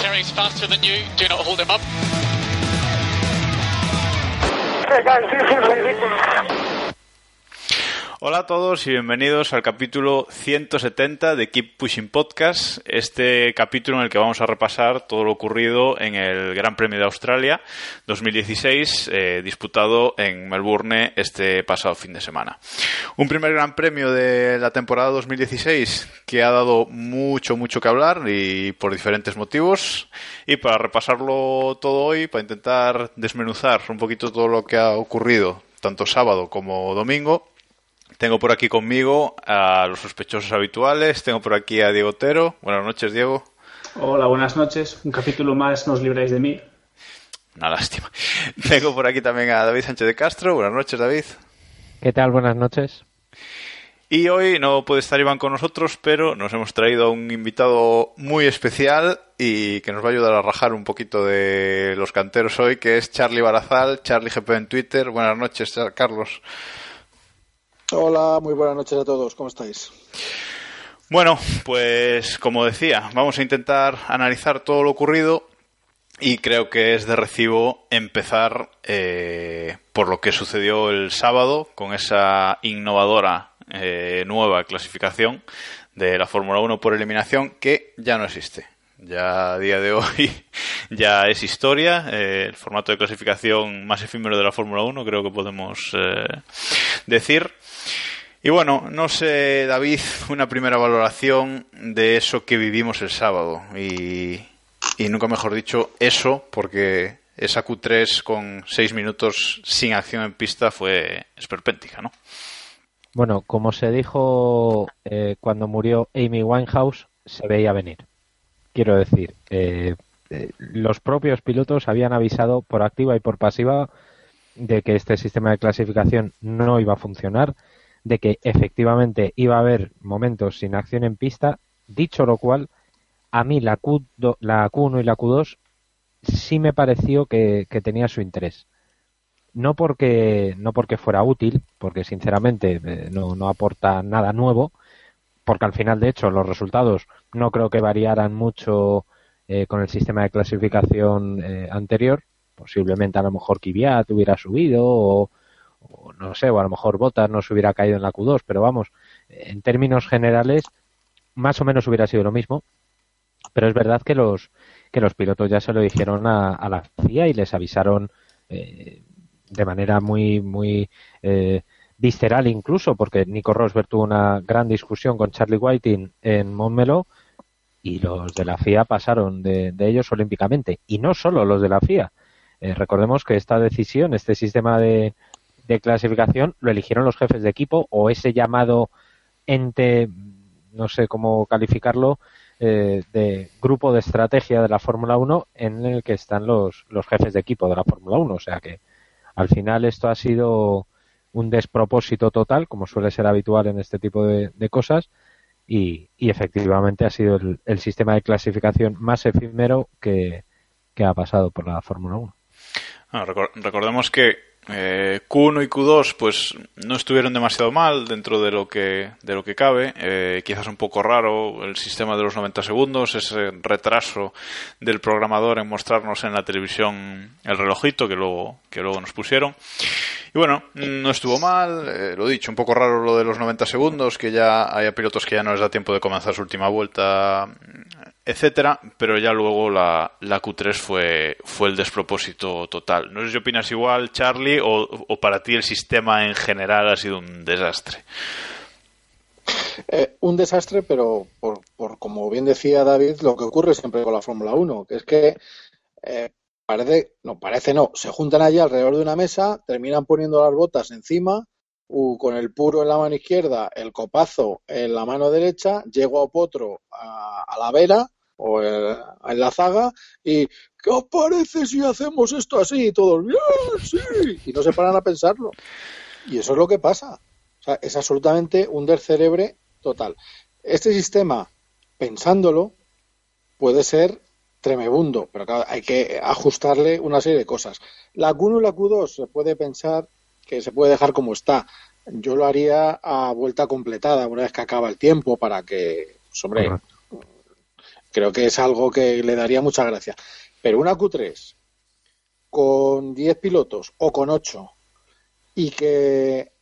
Valtteri's faster than you. Do not hold him up. Hey guys, this is. Hola a todos y bienvenidos al capítulo 170 de Keep Pushing Podcast, este capítulo en el que vamos a repasar todo lo ocurrido en el Gran Premio de Australia 2016, eh, disputado en Melbourne este pasado fin de semana. Un primer Gran Premio de la temporada 2016 que ha dado mucho, mucho que hablar y por diferentes motivos. Y para repasarlo todo hoy, para intentar desmenuzar un poquito todo lo que ha ocurrido, tanto sábado como domingo, tengo por aquí conmigo a los sospechosos habituales. Tengo por aquí a Diego Otero. Buenas noches, Diego. Hola, buenas noches. Un capítulo más, nos libráis de mí. Una lástima. Tengo por aquí también a David Sánchez de Castro. Buenas noches, David. ¿Qué tal? Buenas noches. Y hoy no puede estar Iván con nosotros, pero nos hemos traído a un invitado muy especial y que nos va a ayudar a rajar un poquito de los canteros hoy, que es Charlie Barazal, Charlie GP en Twitter. Buenas noches, Carlos. Hola, muy buenas noches a todos, ¿cómo estáis? Bueno, pues como decía, vamos a intentar analizar todo lo ocurrido y creo que es de recibo empezar eh, por lo que sucedió el sábado con esa innovadora eh, nueva clasificación de la Fórmula 1 por eliminación que ya no existe. Ya a día de hoy ya es historia. Eh, el formato de clasificación más efímero de la Fórmula 1 creo que podemos eh, decir. Y bueno, no sé, David, una primera valoración de eso que vivimos el sábado. Y, y nunca mejor dicho eso, porque esa Q3 con seis minutos sin acción en pista fue esperpéntica, ¿no? Bueno, como se dijo eh, cuando murió Amy Winehouse, se veía venir. Quiero decir, eh, los propios pilotos habían avisado por activa y por pasiva de que este sistema de clasificación no iba a funcionar, de que efectivamente iba a haber momentos sin acción en pista, dicho lo cual, a mí la, Q, la Q1 y la Q2 sí me pareció que, tenía su interés. No porque, no porque fuera útil, porque sinceramente eh, no aporta nada nuevo, porque al final, de hecho, los resultados no creo que variaran mucho eh, con el sistema de clasificación eh, anterior. Posiblemente a lo mejor Kvyat hubiera subido o, o, no sé, o a lo mejor Bottas no se hubiera caído en la Q2, pero vamos, en términos generales más o menos hubiera sido lo mismo. Pero es verdad que los que los pilotos ya se lo dijeron a, a la FIA y les avisaron eh, de manera muy muy eh, visceral incluso, porque Nico Rosberg tuvo una gran discusión con Charlie Whiting en Montmeló y los de la FIA pasaron de, de ellos olímpicamente. Y no solo los de la FIA. Eh, recordemos que esta decisión, este sistema de, clasificación, lo eligieron los jefes de equipo o ese llamado ente, no sé cómo calificarlo, eh, de grupo de estrategia de la Fórmula 1 en el que están los, los jefes de equipo de la Fórmula 1. O sea que al final esto ha sido un despropósito total, como suele ser habitual en este tipo de cosas, y, efectivamente ha sido el, sistema de clasificación más efímero que, ha pasado por la Fórmula 1. Ah, recordemos que eh, Q1 y Q2 pues no estuvieron demasiado mal dentro de lo que de lo que cabe. Eh, quizás un poco raro el sistema de los 90 segundos ese retraso del programador en mostrarnos en la televisión el relojito que luego que luego nos pusieron. Y bueno no estuvo mal eh, lo dicho un poco raro lo de los 90 segundos que ya haya pilotos que ya no les da tiempo de comenzar su última vuelta etcétera, pero ya luego la, la, Q3 fue, fue el despropósito total. No sé si opinas igual, Charlie, o, o para ti el sistema en general ha sido un desastre. Eh, un desastre, pero por, por, como bien decía David, lo que ocurre siempre con la Fórmula 1, que es que eh, parece, no, parece no, se juntan allí alrededor de una mesa, terminan poniendo las botas encima, uh, con el puro en la mano izquierda, el copazo en la mano derecha, llego a Potro a, a la vera, o eh, en la zaga y ¿qué os parece si hacemos esto así? Y todos, bien, sí, y no se paran a pensarlo. Y eso es lo que pasa. O sea, es absolutamente un descerebre total. Este sistema, pensándolo, puede ser tremebundo, pero hay que ajustarle una serie de cosas. La Q1 y la Q2 se puede pensar que se puede dejar como está. Yo lo haría a vuelta completada una vez que acaba el tiempo para que, pues, hombre, creo que es algo que le daría mucha gracia. Pero una Q3 con 10 pilotos o con 8 y que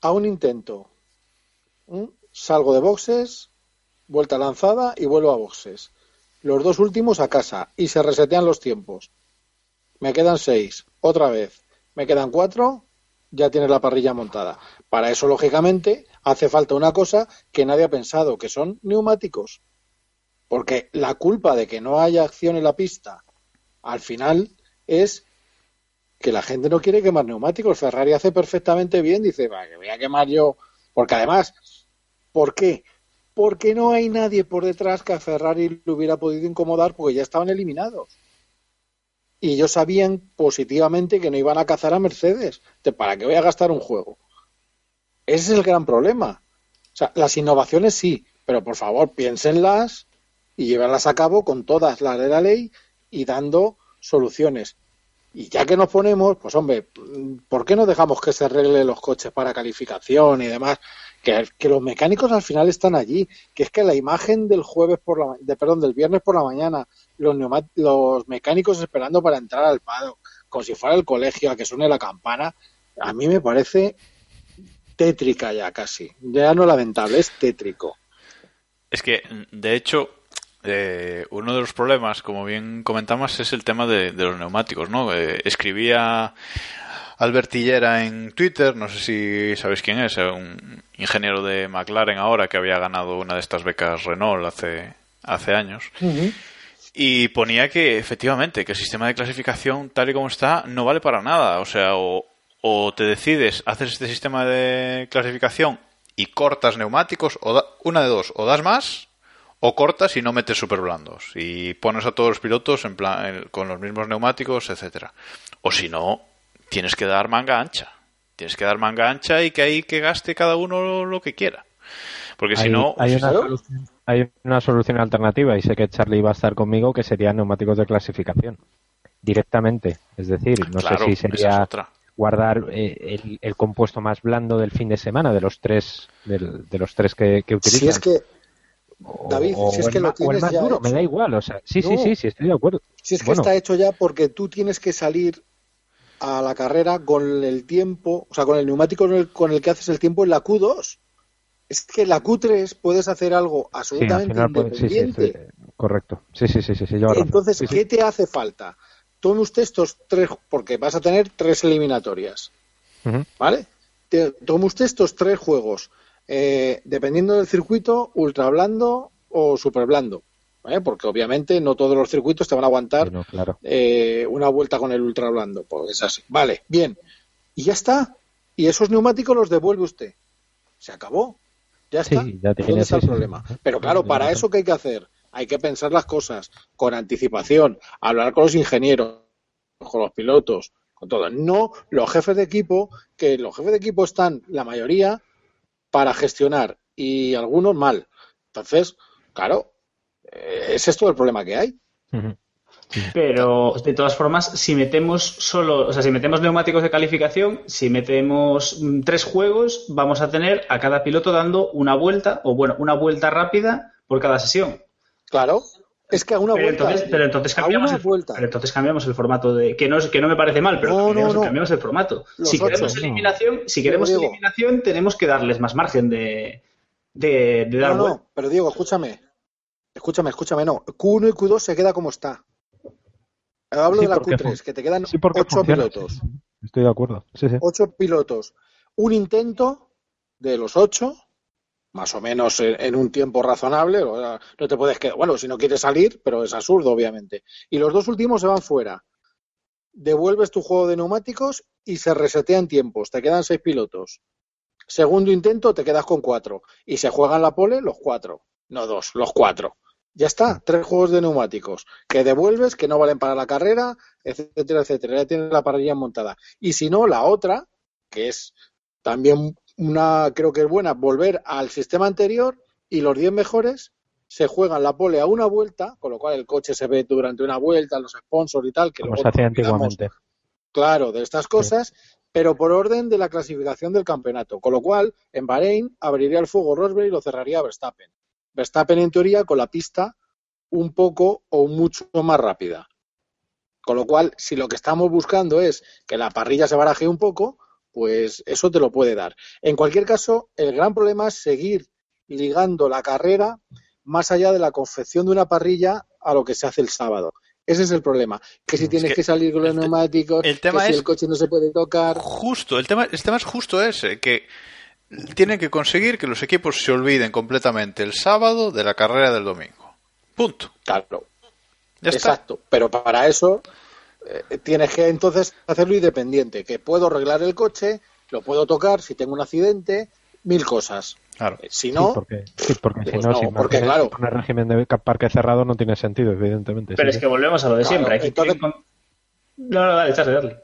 a un intento salgo de boxes, vuelta lanzada y vuelvo a boxes. Los dos últimos a casa y se resetean los tiempos. Me quedan seis, otra vez. Me quedan cuatro, ya tienes la parrilla montada. Para eso, lógicamente, hace falta una cosa que nadie ha pensado, que son neumáticos. Porque la culpa de que no haya acción en la pista, al final, es que la gente no quiere quemar neumáticos. Ferrari hace perfectamente bien, dice, va, que voy a quemar yo. Porque además, ¿por qué? Porque no hay nadie por detrás que a Ferrari le hubiera podido incomodar porque ya estaban eliminados. Y ellos sabían positivamente que no iban a cazar a Mercedes. De, ¿Para qué voy a gastar un juego? Ese es el gran problema. O sea, las innovaciones sí, pero por favor piénsenlas y llévenlas a cabo con todas las de la ley y dando soluciones. Y ya que nos ponemos, pues hombre, ¿por qué no dejamos que se arreglen los coches para calificación y demás? Que, los mecánicos al final están allí. Que es que la imagen del jueves por la, de, perdón, del viernes por la mañana, los, los mecánicos esperando para entrar al pado, como si fuera el colegio a que suene la campana, a mí me parece tétrica ya casi. Ya no lamentable, es tétrico. Es que, de hecho, eh, uno de los problemas, como bien comentamos, es el tema de, de los neumáticos, ¿no? Eh, escribía Albert Tillera en Twitter, no sé si sabéis quién es, eh, un ingeniero de McLaren ahora que había ganado una de estas becas Renault hace, hace años. Y ponía que efectivamente que el sistema de clasificación tal y como está no vale para nada. O sea, o, o te decides, haces este sistema de clasificación y cortas neumáticos, o da- una de dos, o das más, o cortas y no metes super blandos. Y pones a todos los pilotos en plan, en- con los mismos neumáticos, etcétera. O si no, tienes que dar manga ancha. Tienes que dar manga ancha y que ahí que gaste cada uno lo, lo que quiera. Porque si hay, no, hay, una solución, hay una solución alternativa y sé que Charlie va a estar conmigo que serían neumáticos de clasificación directamente. Es decir, no claro, sé si esa es sería otra. guardar eh, el, el compuesto más blando del fin de semana de los tres del- de los tres que, que utilizan. Si es que, David, o si es el que lo tienes más ya duro, me da igual. O sea, sí, sí, No. sí, sí, estoy de acuerdo. si es que Bueno. está hecho ya porque tú tienes que salir a la carrera con el tiempo, o sea, con el neumático con el, con el que haces el tiempo en la Q2. Es que en la Q3 puedes hacer algo Sí, al absolutamente final puede- sí, sí, independiente. correcto. Sí, sí, sí, sí, sí. Entonces, Sí, sí. ¿qué te hace falta? Tome usted estos tres, porque vas a tener tres eliminatorias. ¿vale? Te- Tome usted estos tres juegos, eh, dependiendo del circuito, ultra blando o super blando. Porque obviamente no todos los circuitos te van a aguantar Sí, no, claro. eh, una vuelta con el ultra blando, pues es así. Vale, bien. Y ya está. Y esos neumáticos los devuelve usted. Se acabó. Ya Sí, está. ya ¿Dónde tiene- está el problema? Pero claro, para eso, ¿qué hay que hacer? Hay que pensar las cosas con anticipación, hablar con los ingenieros, con los pilotos, con todo. No los jefes de equipo, que los jefes de equipo están, la mayoría, para gestionar y algunos mal. Entonces, claro, eh, ese es todo el problema que hay. Pero de todas formas, si metemos solo, o sea, si metemos neumáticos de calificación, si metemos mm, tres juegos, vamos a tener a cada piloto dando una vuelta, o bueno, una vuelta rápida por cada sesión. Claro, es que a una Pero vuelta. entonces, pero entonces a cambiamos el, vuelta. pero entonces cambiamos el formato de que no es- que no me parece mal, pero No, cambiamos, no. cambiamos el formato. Los si ocho. queremos eliminación, si queremos eliminación, tenemos que darles más margen de, de, de dar No, vuelta. no, pero Diego, escúchame. Escúchame, escúchame, no. Q1 y Q2 se queda como está. Hablo Sí, de la porque Q3, fun- que te quedan Sí, ocho funciona, pilotos. sí, sí. Estoy de acuerdo. Sí, sí. Ocho pilotos. Un intento de los ocho, más o menos en, un tiempo razonable. No te puedes quedar. Bueno, si no quieres salir, pero es absurdo, obviamente. Y los dos últimos se van fuera. Devuelves tu juego de neumáticos y se resetean tiempos. Te quedan seis pilotos. Segundo intento, te quedas con cuatro. Y se juegan la pole los cuatro. No dos, los cuatro. Ya está, tres juegos de neumáticos que devuelves, que no valen para la carrera, etcétera, etcétera. Ya tienes la parrilla montada. Y si no, la otra, que es también una, creo que es buena, volver al sistema anterior y los 10 mejores se juegan la pole a una vuelta, con lo cual el coche se ve durante una vuelta, los sponsors y tal. Que Como se hacía antiguamente. Claro, de estas cosas, pero por orden de la clasificación del campeonato. Con lo cual, en Bahrein abriría el fuego Rosberg y lo cerraría Verstappen. Verstappen, en teoría, con la pista un poco o mucho más rápida. Con lo cual, si lo que estamos buscando es que la parrilla se baraje un poco, pues eso te lo puede dar. En cualquier caso, el gran problema es seguir ligando la carrera más allá de la confección de una parrilla a lo que se hace el sábado. Ese es el problema. Que si tienes que que, salir con los el te- neumáticos, el tema que si es- el coche no se puede tocar. Justo, el tema, el tema es justo ese, que tienen que conseguir que los equipos se olviden completamente el sábado de la carrera del domingo. Punto. Claro, Ya está. exacto. Pero para eso eh, tienes que entonces hacerlo independiente. Que puedo arreglar el coche, lo puedo tocar si tengo un accidente, mil cosas. Claro. Eh, Si Sí, no, porque, sí, porque si pues no, no, si porque, claro. si pones régimen de parque cerrado no tiene sentido, evidentemente. Pero sí, es que volvemos a lo de Claro, siempre. Entonces- con- No, no, dale, dale.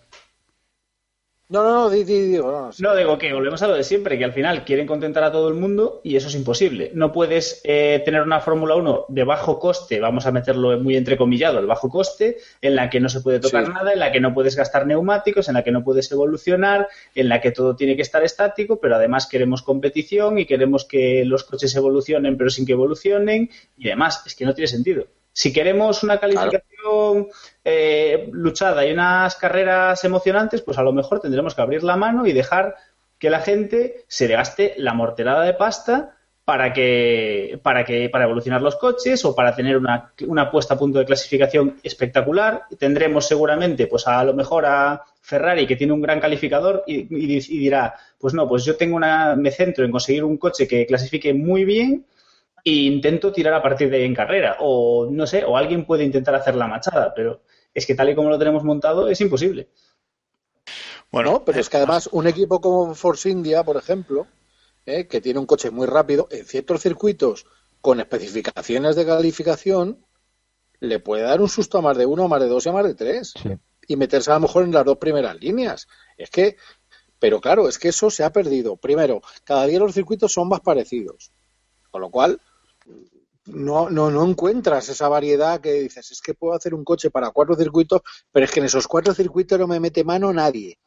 No, no, no, di, di, digo, no, no, sí. No, digo que volvemos a lo de siempre, que al final quieren contentar a todo el mundo y eso es imposible. No puedes eh, tener una Fórmula 1 de bajo coste, vamos a meterlo muy entrecomillado, el bajo coste, en la que no se puede tocar Sí. nada, en la que no puedes gastar neumáticos, en la que no puedes evolucionar, en la que todo tiene que estar estático, pero además queremos competición y queremos que los coches evolucionen, pero sin que evolucionen y demás. Es que no tiene sentido. Si queremos una calificación eh, luchada y unas carreras emocionantes, pues a lo mejor tendremos que abrir la mano y dejar que la gente se le gaste la morterada de pasta para que para que para evolucionar los coches o para tener una, una puesta a punto de clasificación espectacular. Tendremos seguramente pues a lo mejor a Ferrari que tiene un gran calificador y, y- y dirá pues no pues yo tengo una me centro en conseguir un coche que clasifique muy bien e intento tirar a partir de ahí en carrera o no sé o alguien puede intentar hacer la machada pero es que tal y como lo tenemos montado es imposible Bueno, ¿no? Pero es que además un equipo como Force India, por ejemplo, ¿eh? que tiene un coche muy rápido, en ciertos circuitos con especificaciones de calificación, le puede dar un susto a más de uno, a más de dos y a más de tres. Sí. Y meterse a lo mejor en las dos primeras líneas. Es que, pero claro, es que eso se ha perdido. Primero, cada día los circuitos son más parecidos. Con lo cual, no, no, no encuentras esa variedad que dices, es que puedo hacer un coche para cuatro circuitos, pero es que en esos cuatro circuitos no me mete mano nadie.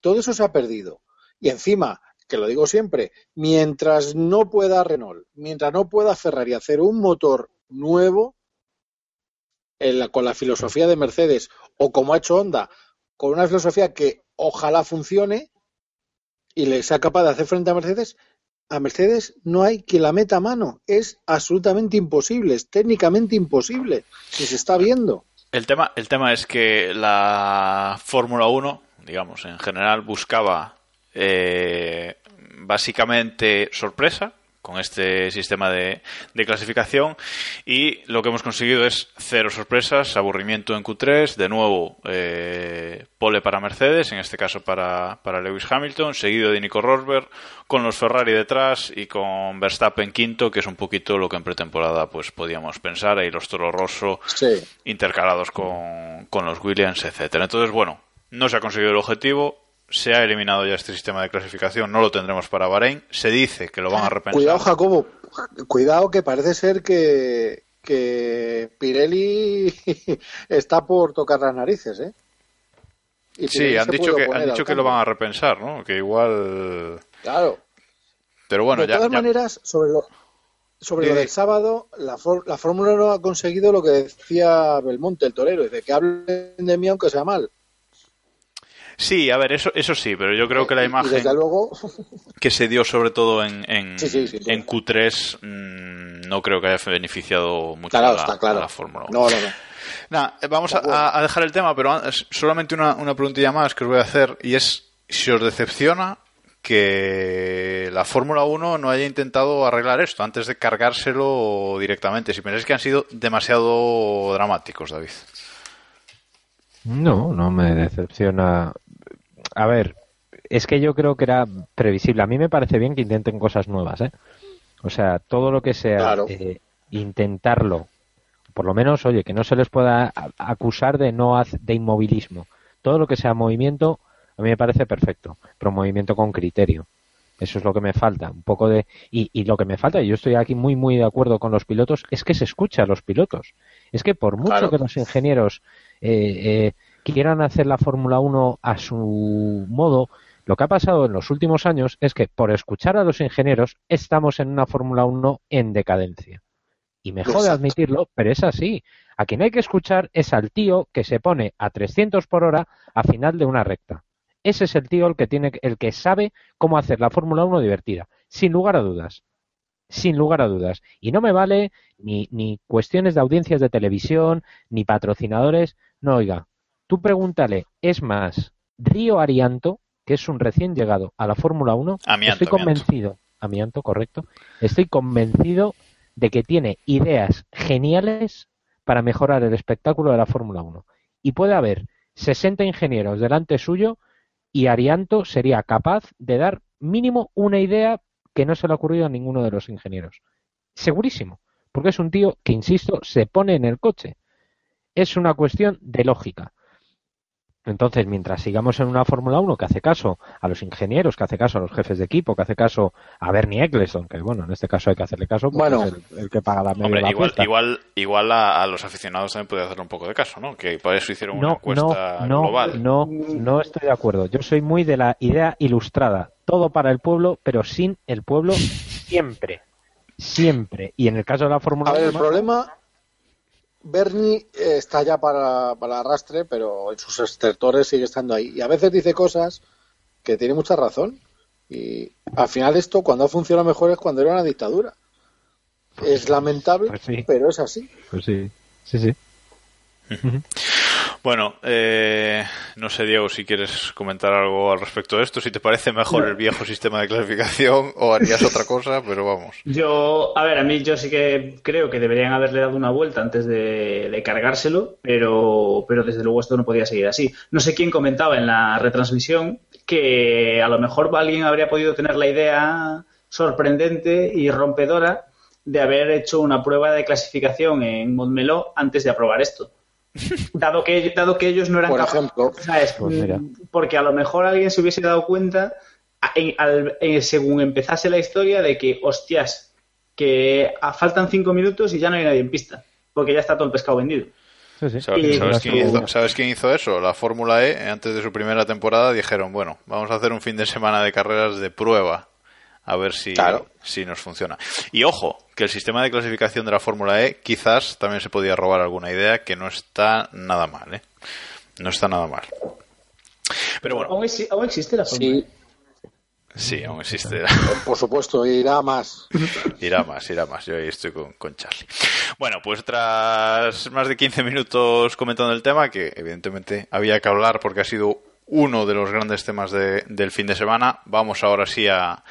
Todo eso se ha perdido. Y encima, que lo digo siempre, mientras no pueda Renault, mientras no pueda Ferrari hacer un motor nuevo en la- con la filosofía de Mercedes o como ha hecho Honda, con una filosofía que ojalá funcione y le sea capaz de hacer frente a Mercedes, a Mercedes no hay quien la meta mano. Es absolutamente imposible, es técnicamente imposible. Si se está viendo. El tema, el tema es que la Fórmula 1, digamos, en general buscaba eh, básicamente sorpresa con este sistema de, de clasificación y lo que hemos conseguido es cero sorpresas, aburrimiento en Q3, de nuevo eh, pole para Mercedes, en este caso para, para Lewis Hamilton, seguido de Nico Rosberg, con los Ferrari detrás y con Verstappen quinto, que es un poquito lo que en pretemporada pues podíamos pensar, ahí los Toro Rosso Sí. intercalados con, con los Williams, etcétera. Entonces, bueno, no se ha conseguido el objetivo, se ha eliminado ya este sistema de clasificación, no lo tendremos para Bahrein, se dice que lo van a repensar. Cuidado, Jacobo. Cuidado, que parece ser que, que Pirelli está por tocar las narices, ¿eh? Y Sí, han dicho que han dicho que lo van a repensar, ¿no? Que igual Claro. pero bueno, de ya, todas ya- maneras, sobre lo, sobre Sí, lo del sábado, la, for- la Fórmula no ha conseguido lo que decía Belmonte, el torero, de que hablen de mí aunque sea mal. Sí, a ver, eso eso sí, pero yo creo que la imagen desde luego, que se dio sobre todo en, en, Sí, sí, sin duda. en Q3 mm, no creo que haya beneficiado mucho claro, a la, está claro. a la Fórmula 1. No, no, no. Nada, eh, vamos a, a dejar el tema, pero solamente una, una preguntilla más que os voy a hacer y es si os decepciona que la Fórmula 1 no haya intentado arreglar esto antes de cargárselo directamente. Si pensáis que han sido demasiado dramáticos, David. No, no me decepciona. A ver, es que yo creo que era previsible. A mí me parece bien que intenten cosas nuevas, ¿eh? O sea, todo lo que sea Claro. eh, intentarlo por lo menos, oye, que no se les pueda acusar de no de inmovilismo. Todo lo que sea movimiento, a mí me parece perfecto, pero movimiento con criterio. Eso es lo que me falta, un poco de y, y, lo que me falta, y yo estoy aquí muy muy de acuerdo con los pilotos, es que se escucha a los pilotos. Es que por mucho que los ingenieros eh, eh, quieran hacer la Fórmula 1 a su modo, lo que ha pasado en los últimos años es que por escuchar a los ingenieros estamos en una Fórmula 1 en decadencia. Y me jode admitirlo, pero es así. A quien hay que escuchar es al tío que se pone a 300 por hora a final de una recta. Ese es el tío el que tiene, el que sabe cómo hacer la Fórmula 1 divertida, sin lugar a dudas. Sin lugar a dudas. Y no me vale ni, ni cuestiones de audiencias de televisión, ni patrocinadores. No, oiga, tú pregúntale, es más, Río Arianto, que es un recién llegado a la Fórmula 1, estoy convencido, amianto, correcto, estoy convencido de que tiene ideas geniales para mejorar el espectáculo de la Fórmula 1. Y puede haber 60 ingenieros delante suyo y Arianto sería capaz de dar mínimo una idea que no se le ha ocurrido a ninguno de los ingenieros. Segurísimo, porque es un tío que, insisto, se pone en el coche. Es una cuestión de lógica. Entonces, mientras sigamos en una Fórmula 1 que hace caso a los ingenieros, que hace caso a los jefes de equipo, que hace caso a Bernie Eccleston, que bueno, en este caso hay que hacerle caso porque es el, que paga la media igual, igual, igual a, los aficionados también puede hacerle un poco de caso, ¿no? Que por eso hicieron una encuesta no, global. No, no estoy de acuerdo. Yo soy muy de la idea ilustrada. Todo para el pueblo, pero sin el pueblo siempre. Siempre. Y en el caso de la Fórmula 1... A ver, el problema Bernie eh, está ya para, para arrastre, pero en sus extractores sigue estando ahí. Y a veces dice cosas que tiene mucha razón. Y al final esto, cuando ha funcionado mejor es cuando era una dictadura. Es lamentable, pues pero es así. Pues sí, sí, sí. Bueno, eh, no sé, Diego, si quieres comentar algo al respecto de esto, si te parece mejor el viejo sistema de clasificación o harías otra cosa, pero vamos. Yo, a ver, a mí yo sí que creo que deberían haberle dado una vuelta antes de, cargárselo, pero, pero desde luego esto no podía seguir así. No sé quién comentaba en la retransmisión que a lo mejor alguien habría podido tener la idea sorprendente y rompedora de haber hecho una prueba de clasificación en Montmeló antes de aprobar esto dado que dado que ellos no eran por ejemplo. pues porque a lo mejor alguien se hubiese dado cuenta según empezase la historia de que hostias que faltan cinco minutos y ya no hay nadie en pista porque ya está todo el pescado vendido. ¿Sabes, quién hizo, eso? La Fórmula E, antes de su primera temporada, dijeron, bueno, vamos a hacer un fin de semana de carreras de prueba a ver si, si nos funciona. Y ojo, que el sistema de clasificación de la Fórmula E quizás también se podía robar alguna idea que no está nada mal, ¿eh? No está nada mal. Pero bueno. ¿Aún, existe la Fórmula E? Sí, aún existe. Por supuesto, irá más. Irá más, irá más. Yo ahí estoy con, con, Charlie. Bueno, pues tras más de 15 minutos comentando el tema, que evidentemente había que hablar porque ha sido uno de los grandes temas de, del fin de semana, vamos ahora sí a,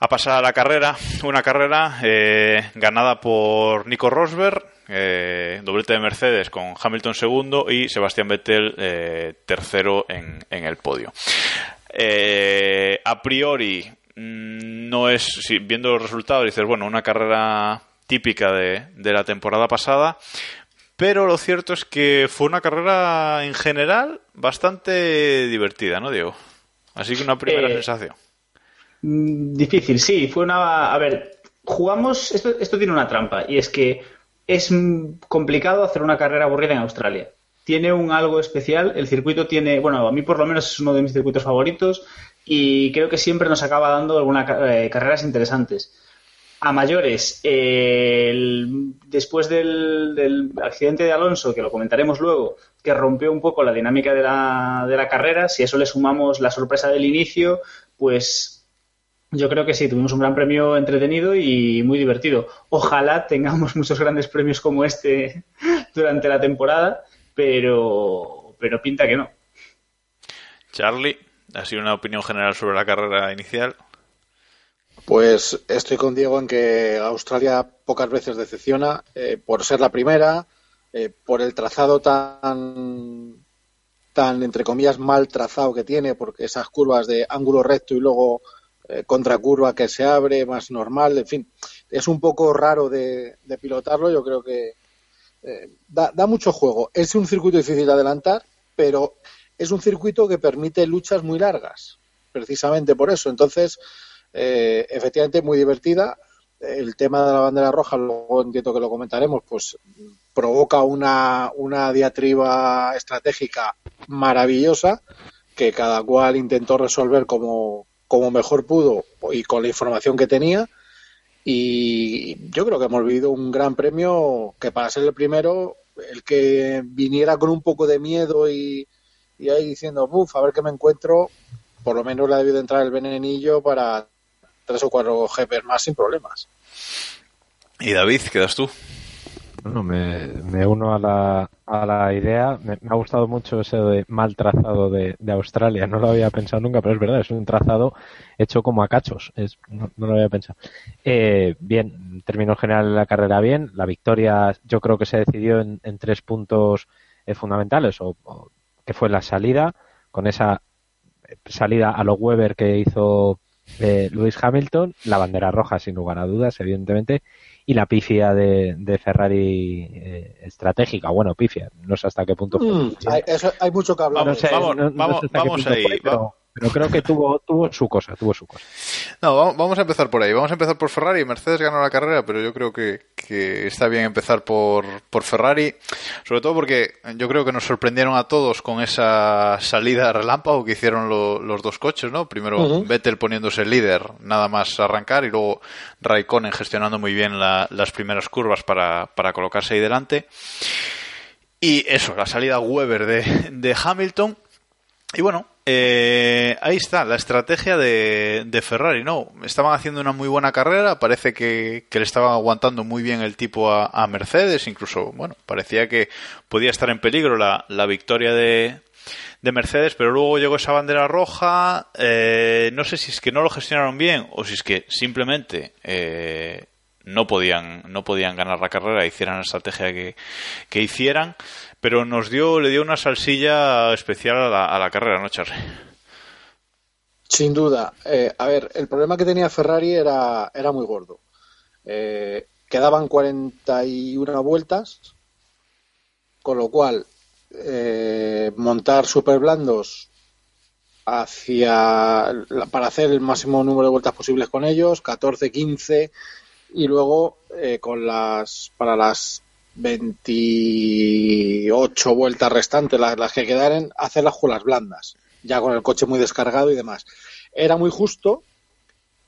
a pasar a la carrera, una carrera eh, ganada por Nico Rosberg, eh, doblete de Mercedes con Hamilton segundo y Sebastián Vettel eh, tercero en, en, el podio. a priori, mm, no es, si, viendo los resultados, dices, bueno, una carrera típica de, de la temporada pasada, pero lo cierto es que fue una carrera en general bastante divertida, ¿no, Diego? Así que una primera sensación. Mm, difícil, sí. Fue una. A ver, jugamos. Esto, esto tiene una trampa y es que es complicado hacer una carrera aburrida en Australia. Tiene un algo especial. El circuito tiene. Bueno, a mí por lo menos es uno de mis circuitos favoritos y creo que siempre nos acaba dando algunas eh, carreras interesantes. A mayores, después del, del, accidente de Alonso, que lo comentaremos luego, que rompió un poco la dinámica de la, de la carrera, si a eso le sumamos la sorpresa del inicio, pues yo creo que sí, tuvimos un gran premio entretenido y muy divertido. Ojalá tengamos muchos grandes premios como este durante la temporada, pero, pero pinta que no. Charlie, ¿ha sido una opinión general sobre la carrera inicial? Pues estoy con Diego en que Australia pocas veces decepciona eh, por ser la primera, eh, por el trazado tan tan entre comillas mal trazado que tiene, porque esas curvas de ángulo recto y luego eh, contracurva que se abre, más normal, en fin, es un poco raro de, pilotarlo, yo creo que, eh, da, da mucho juego. Es un circuito difícil de adelantar, pero es un circuito que permite luchas muy largas, precisamente por eso. Entonces, eh, efectivamente, muy divertida. El tema de la bandera roja, luego entiendo que lo comentaremos, pues provoca una, una diatriba estratégica maravillosa que cada cual intentó resolver como, como mejor pudo y con la información que tenía. Y yo creo que hemos vivido un gran premio que para ser el primero, el que viniera con un poco de miedo y, y ahí diciendo, uff, a ver qué me encuentro, por lo menos le ha debido entrar el venenillo para tres o cuatro GPs más sin problemas. Y David, quedas tú. Bueno, me, me uno a la, a la idea. Me, ha gustado mucho ese de mal trazado de, de Australia. No lo había pensado nunca, pero es verdad, es un trazado hecho como a cachos. Es, no, lo había pensado. Eh, bien, términos general la carrera bien. La victoria yo creo que se decidió en, en tres puntos eh, fundamentales, o, o que fue la salida, con esa salida a lo Weber que hizo eh, Lewis Hamilton, la bandera roja sin lugar a dudas, evidentemente, y la pifia de, de Ferrari eh, estratégica. Bueno, pifia, no sé hasta qué punto. Mm, hay, eso- hay mucho que hablar. Vamos, No sé, vamos, no- no sé ahí. fue, pero, pero creo que tuvo, tuvo su cosa, tuvo su cosa. No, vamos- a empezar por ahí. Vamos a empezar por Ferrari. Mercedes ganó la carrera, pero yo creo que, que está bien empezar por, por Ferrari. Sobre todo porque yo creo que nos sorprendieron a todos con esa salida relámpago que hicieron lo- los dos coches, ¿no? Primero. Vettel poniéndose el líder, nada más arrancar, y luego Raikkonen gestionando muy bien la- las primeras curvas para, para colocarse ahí delante. Y eso, la salida Weber de, de Hamilton. Y bueno, eh, ahí está, la estrategia de, Ferrari, ¿no? Estaban haciendo una muy buena carrera, parece que, le estaban aguantando muy bien el tipo a, Mercedes, incluso, bueno, parecía que podía estar en peligro la, la victoria de, de Mercedes, pero luego llegó esa bandera roja, eh, no sé si es que no lo gestionaron bien o si es que simplemente eh, no podían no podían ganar la carrera, hicieran la estrategia que, que hicieran, pero nos dio le dio una salsilla especial a la, a la carrera, ¿no, Charlie? Sin duda. Eh, a ver, el problema que tenía Ferrari era, era muy gordo. Eh, quedaban 41 vueltas, con lo cual eh, montar super blandos hacia para hacer el máximo número de vueltas posibles con ellos, 14, 15 y luego eh, con las para las 28 vueltas restantes, las, que quedaren, hacer las julas blandas, ya con el coche muy descargado y demás. Era muy justo,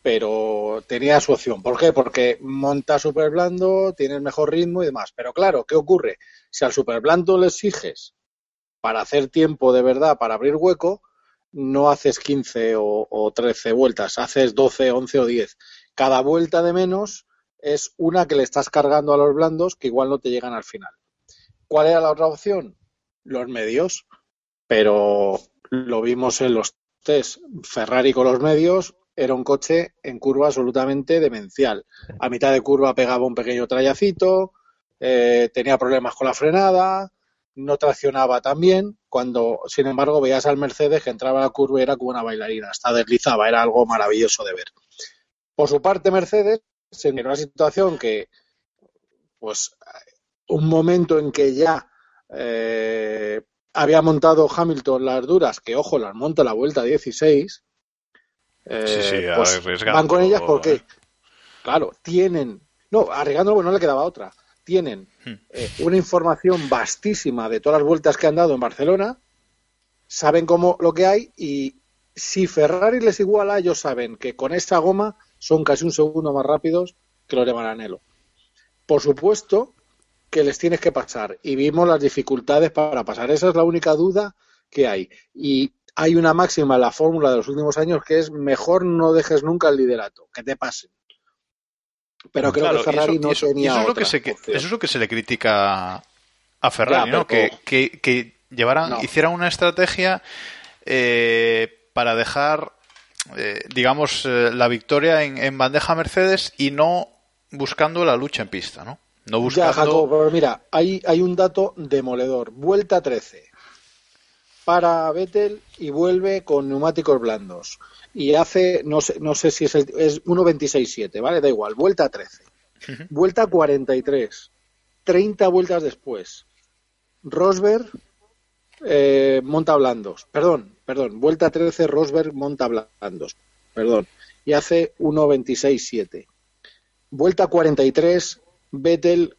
pero tenía su opción. ¿Por qué? Porque monta super blando, tienes mejor ritmo y demás. Pero claro, ¿qué ocurre? Si al super blando le exiges para hacer tiempo de verdad, para abrir hueco, no haces 15 o, o 13 vueltas, haces 12, 11 o 10. Cada vuelta de menos es una que le estás cargando a los blandos que igual no te llegan al final. ¿Cuál era la otra opción? Los medios. Pero lo vimos en los test. Ferrari con los medios era un coche en curva absolutamente demencial. A mitad de curva pegaba un pequeño trayacito, eh, tenía problemas con la frenada, no traccionaba tan bien, cuando, sin embargo, veías al Mercedes que entraba a la curva y era como una bailarina, hasta deslizaba, era algo maravilloso de ver. Por su parte, Mercedes, en una situación que, pues, un momento en que ya eh, había montado Hamilton las duras, que ojo, las monta la vuelta 16, eh, Sí, sí, pues van con ellas porque, ¿eh? claro, tienen, no, arriesgando porque no le quedaba otra, tienen Hmm. eh, una información vastísima de todas las vueltas que han dado en Barcelona, saben cómo lo que hay y si Ferrari les iguala, ellos saben que con esta goma son casi un segundo más rápidos que los de Maranello. Por supuesto que les tienes que pasar y vimos las dificultades para pasar. Esa es la única duda que hay. Y hay una máxima en la fórmula de los últimos años que es mejor no dejes nunca el liderato, que te pasen. Pero creo Claro, que Ferrari eso, no eso- tenía eso es lo otra que se, eso es lo que se le critica a Ferrari, Ya, ¿no? Que, que, que llevaran, No. hicieran una estrategia eh, para dejar, eh, digamos, eh, la victoria en, en bandeja Mercedes y no buscando la lucha en pista, ¿no? No Ya, buscando... Jacobo, pero mira, hay, hay un dato demoledor. Vuelta 13. Para Vettel y vuelve con neumáticos blandos. Y hace, no sé, no sé si es, el, es 1.26.7, ¿vale? Da igual, vuelta 13. Vuelta 43. 30 vueltas después, Rosberg eh, monta blandos. Perdón, perdón. Vuelta 13, Rosberg monta blandos. Perdón. Y hace 1.26.7. Vuelta 43, Vettel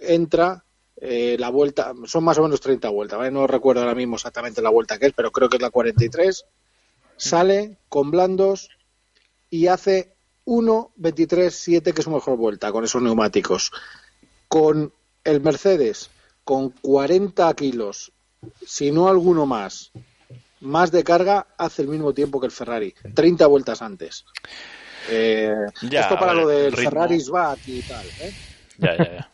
entra. Eh, la vuelta, son más o menos 30 vueltas, ¿vale? no recuerdo ahora mismo exactamente la vuelta que es, pero creo que es la 43. Sale con blandos y hace 1.23.7, que es su mejor vuelta con esos neumáticos. Con el Mercedes, con 40 kilos si no alguno más, más de carga, hace el mismo tiempo que el Ferrari, 30 vueltas antes. Eh, esto para lo del Ferrari SVAT y tal. ¿eh? Ya, ya, ya.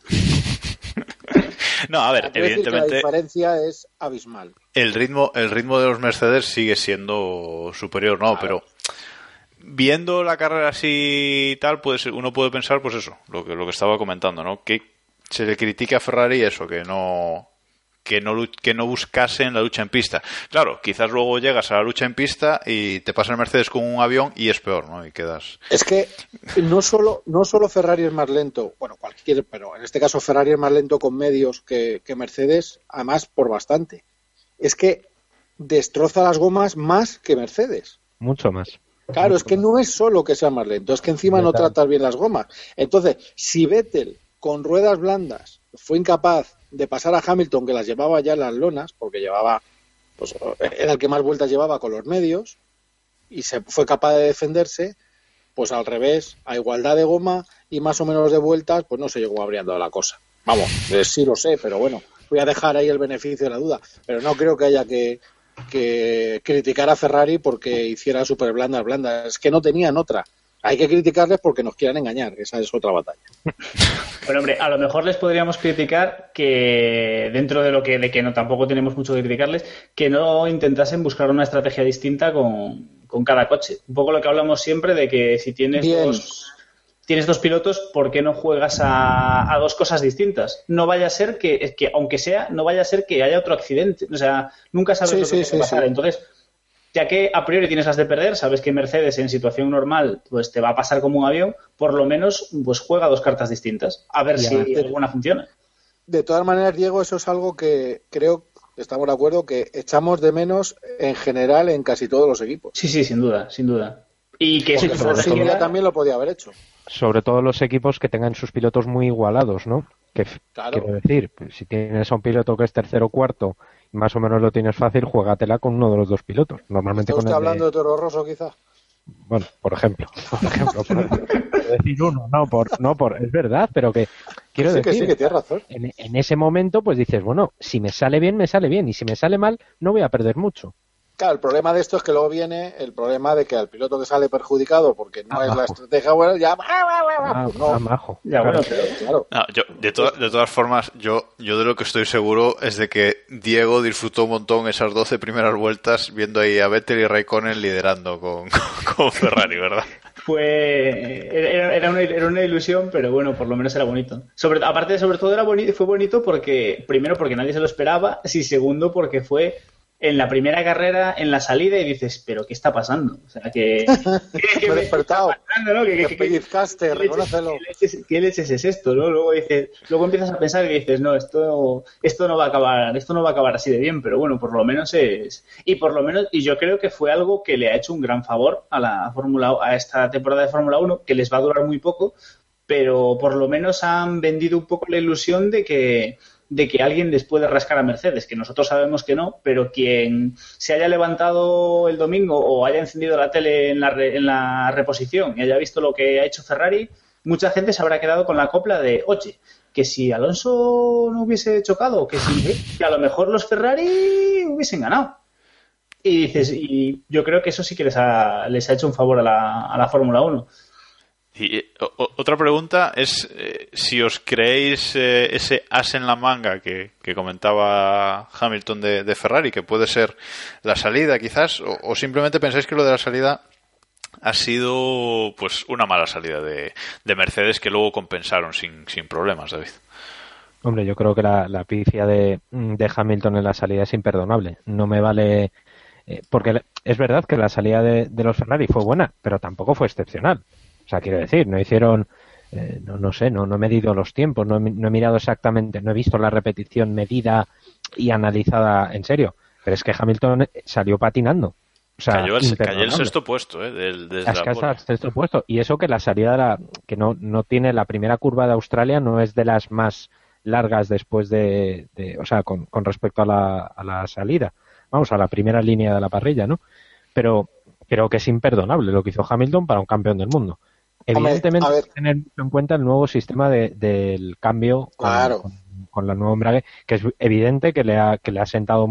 no, a ver, evidentemente. la diferencia es abismal. El ritmo, el ritmo de los Mercedes sigue siendo superior, ¿no? Pero viendo la carrera así y tal, puede ser, uno puede pensar, pues eso, lo que, lo que estaba comentando, ¿no? Que se le critica a Ferrari eso, que no que no, que no buscasen la lucha en pista. Claro, quizás luego llegas a la lucha en pista y te pasa el Mercedes con un avión y es peor, ¿no? Y quedas. Es que no solo, no solo Ferrari es más lento, bueno, cualquier, pero en este caso Ferrari es más lento con medios que, Mercedes, además por bastante. Es que destroza las gomas más que Mercedes. Mucho más. Claro, es que no es solo que sea más lento, es que encima no tratas bien las gomas. Entonces, si Vettel con ruedas blandas fue incapaz de pasar a Hamilton, que las llevaba ya en las lonas, porque llevaba, pues era el que más vueltas llevaba con los medios, y se fue capaz de defenderse, pues al revés, a igualdad de goma y más o menos de vueltas, pues no se llegó abriendo la cosa. Vamos, eh, sí lo sé, pero bueno, voy a dejar ahí el beneficio de la duda. Pero no creo que haya que, que criticar a Ferrari porque hiciera super blandas, blandas. Es que no tenían otra hay que criticarles porque nos quieran engañar, esa es otra batalla. Bueno, hombre, a lo mejor les podríamos criticar que dentro de lo que, de que no tampoco tenemos mucho que criticarles, que no intentasen buscar una estrategia distinta con, cada coche. Un poco lo que hablamos siempre de que si tienes dos tienes dos pilotos, ¿por qué no juegas a, dos cosas distintas? No vaya a ser que, que, aunque sea, no vaya a ser que haya otro accidente. O sea, nunca sabes lo que puede pasar. Entonces, ya que a priori tienes las de perder, sabes que Mercedes en situación normal pues te va a pasar como un avión, por lo menos pues juega dos cartas distintas, a ver si alguna funciona. De todas maneras, Diego, eso es algo que creo estamos de acuerdo que echamos de menos en general en casi todos los equipos. Sí, sí, sin duda, sin duda. Y que eso también lo podía haber hecho. Sobre todo los equipos que tengan sus pilotos muy igualados, ¿no? Que, Quiero decir, pues, si tienes a un piloto que es tercero o cuarto más o menos lo tienes fácil, juégatela con uno de los dos pilotos. Normalmente ¿Está usted hablando de... Toro Rosso, quizá? Bueno, por ejemplo, por ejemplo, decir uno, no por, no por, es verdad, pero que quiero decir, que sí, que tienes razón. En, en, ese momento, pues dices, bueno, si me sale bien, me sale bien, y si me sale mal, no voy a perder mucho. Claro, el problema de esto es que luego viene el problema de que al piloto que sale perjudicado porque no es la estrategia buena, ya, ah, no. Ya, bueno, claro. yo, de, de, todas formas, yo, yo de lo que estoy seguro es de que Diego disfrutó un montón esas 12 primeras vueltas viendo ahí a Vettel y Raikkonen liderando con, con Ferrari, ¿verdad? Fue, era, una, era una ilusión, pero bueno, por lo menos era bonito. Sobre, aparte, sobre todo era bonito, fue bonito porque, primero, porque nadie se lo esperaba, y segundo, porque fue en la primera carrera, en la salida, y dices, ¿pero qué está pasando? O sea, que. ¿Qué, me he despertado. ¿no? ¿Qué, qué, ¿qué, leches, es esto? ¿no? Luego, dices, luego empiezas a pensar que dices, no, esto, esto no va a acabar, esto no va a acabar así de bien, pero bueno, por lo menos es. Y por lo menos, y yo creo que fue algo que le ha hecho un gran favor a la Fórmula a esta temporada de Fórmula 1, que les va a durar muy poco, pero por lo menos han vendido un poco la ilusión de que de que alguien les puede rascar a Mercedes, que nosotros sabemos que no, pero quien se haya levantado el domingo o haya encendido la tele en la, en la reposición y haya visto lo que ha hecho Ferrari, mucha gente se habrá quedado con la copla de, oye, que si Alonso no hubiese chocado, que si que a lo mejor los Ferrari hubiesen ganado. Y dices, y yo creo que eso sí que les ha, les ha hecho un favor a la, a la Fórmula 1. Y eh, otra pregunta es eh, si os creéis eh, ese as en la manga que, comentaba Hamilton de, Ferrari, que puede ser la salida quizás, o, simplemente pensáis que lo de la salida ha sido pues una mala salida de, Mercedes que luego compensaron sin, sin problemas, David. Hombre, yo creo que la, la picia de, de, Hamilton en la salida es imperdonable. No me vale. porque es verdad que la salida de, de los Ferrari fue buena, pero tampoco fue excepcional. O sea, quiero decir, no hicieron eh, no, no sé, no, no he medido los tiempos, no he, no he mirado exactamente, no he visto la repetición medida y analizada en serio. Pero es que Hamilton salió patinando. O sea, Cayó el, cayó el imperdonable. sexto puesto, ¿eh? Del, desde Las la sexto puesto. Y eso que la salida de la, que no, no tiene la primera curva de Australia, no es de las más largas después de, de- o sea, con, con respecto a la, a la salida. Vamos, a la primera línea de la parrilla, ¿no? Pero creo que es imperdonable lo que hizo Hamilton para un campeón del mundo. Evidentemente, hay que tener mucho en cuenta el nuevo sistema de- del cambio con, Claro. con, con la nueva embrague, que es evidente que le ha, que le ha sentado,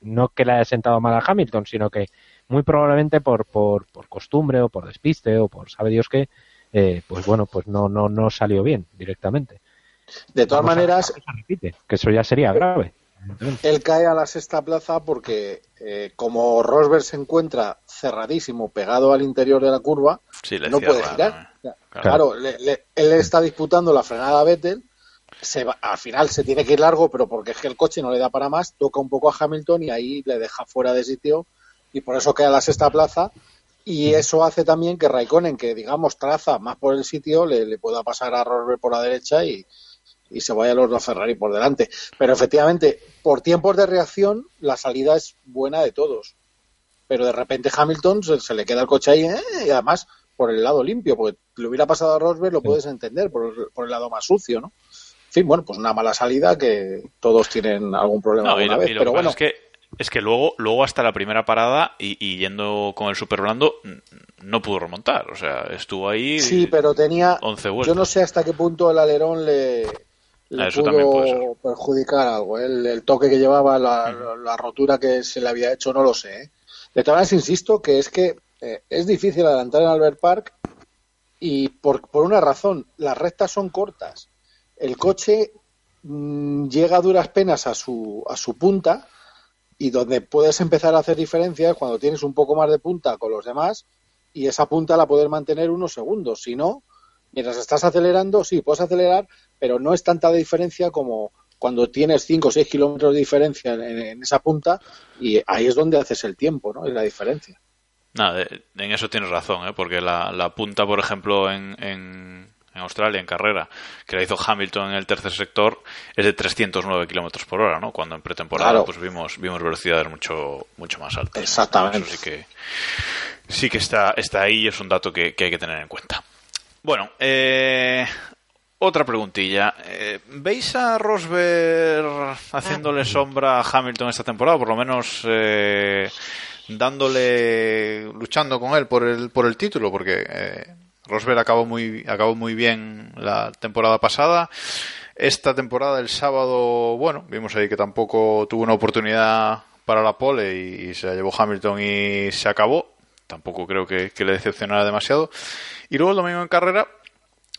no que le haya sentado mal a Hamilton, sino que muy probablemente por, por, por costumbre o por despiste o por sabe Dios qué, eh, pues bueno, pues no, no, no salió bien directamente. De todas Vamos a- maneras, se repite, que eso ya sería grave. Él cae a la sexta plaza porque eh, como Rosberg se encuentra cerradísimo, pegado al interior de la curva, Sí, no cierra, puede girar. ¿no? Claro, le- le- él está disputando la frenada a Vettel, se va- al final se tiene que ir largo, pero porque es que el coche no le da para más, toca un poco a Hamilton y ahí le deja fuera de sitio y por eso queda a la sexta plaza. Y eso hace también que Raikkonen, que digamos traza más por el sitio, le, le pueda pasar a Rosberg por la derecha y, y se vaya los dos Ferrari por delante. Pero efectivamente, por tiempos de reacción, la salida es buena de todos. Pero de repente Hamilton se, se le queda el coche ahí ¿eh? y además por el lado limpio, porque le hubiera pasado a Rosberg, lo puedes entender, por, el- por el lado más sucio, ¿no? En fin, bueno, pues una mala salida que todos tienen algún problema No, y alguna lo, vez. Pero bueno, es que es que luego luego hasta la primera parada y, y yendo con el super blando no pudo remontar, o sea, estuvo ahí sí, pero tenía. 11 Yo vueltas. no sé hasta qué punto el alerón le, le eso también puede pudo perjudicar algo. ¿eh? El, el toque que llevaba, la, la rotura que se le había hecho, no lo sé. ¿eh? De todas maneras, insisto que es que eh, es difícil adelantar en Albert Park y por, por una razón, las rectas son cortas. El coche mm, llega a duras penas a su, a su punta y donde puedes empezar a hacer diferencias cuando tienes un poco más de punta con los demás y esa punta la puedes mantener unos segundos. Si no, mientras estás acelerando, sí, puedes acelerar, pero no es tanta diferencia como cuando tienes 5 o 6 kilómetros de diferencia en, en esa punta y ahí es donde haces el tiempo, ¿no? Es la diferencia. No, de- en eso tienes razón, ¿eh? porque la, la punta, por ejemplo, en, en, en Australia, en carrera, que la hizo Hamilton en el tercer sector, es de 309 kilómetros por hora, ¿no? Cuando en pretemporada Claro. pues vimos, vimos velocidades mucho, mucho más altas. Exactamente. Eso sí que, sí que está, está ahí y es un dato que, que hay que tener en cuenta. Bueno, eh, otra preguntilla. Eh, ¿Veis a Rosberg haciéndole sombra a Hamilton esta temporada? Por lo menos eh, dándole, luchando con él por el, por el título, porque eh, Rosberg acabó muy, acabó muy bien la temporada pasada. Esta temporada, el sábado, bueno, vimos ahí que tampoco tuvo una oportunidad para la pole y, se la llevó Hamilton y se acabó. Tampoco creo que, que le decepcionara demasiado. Y luego el domingo en carrera,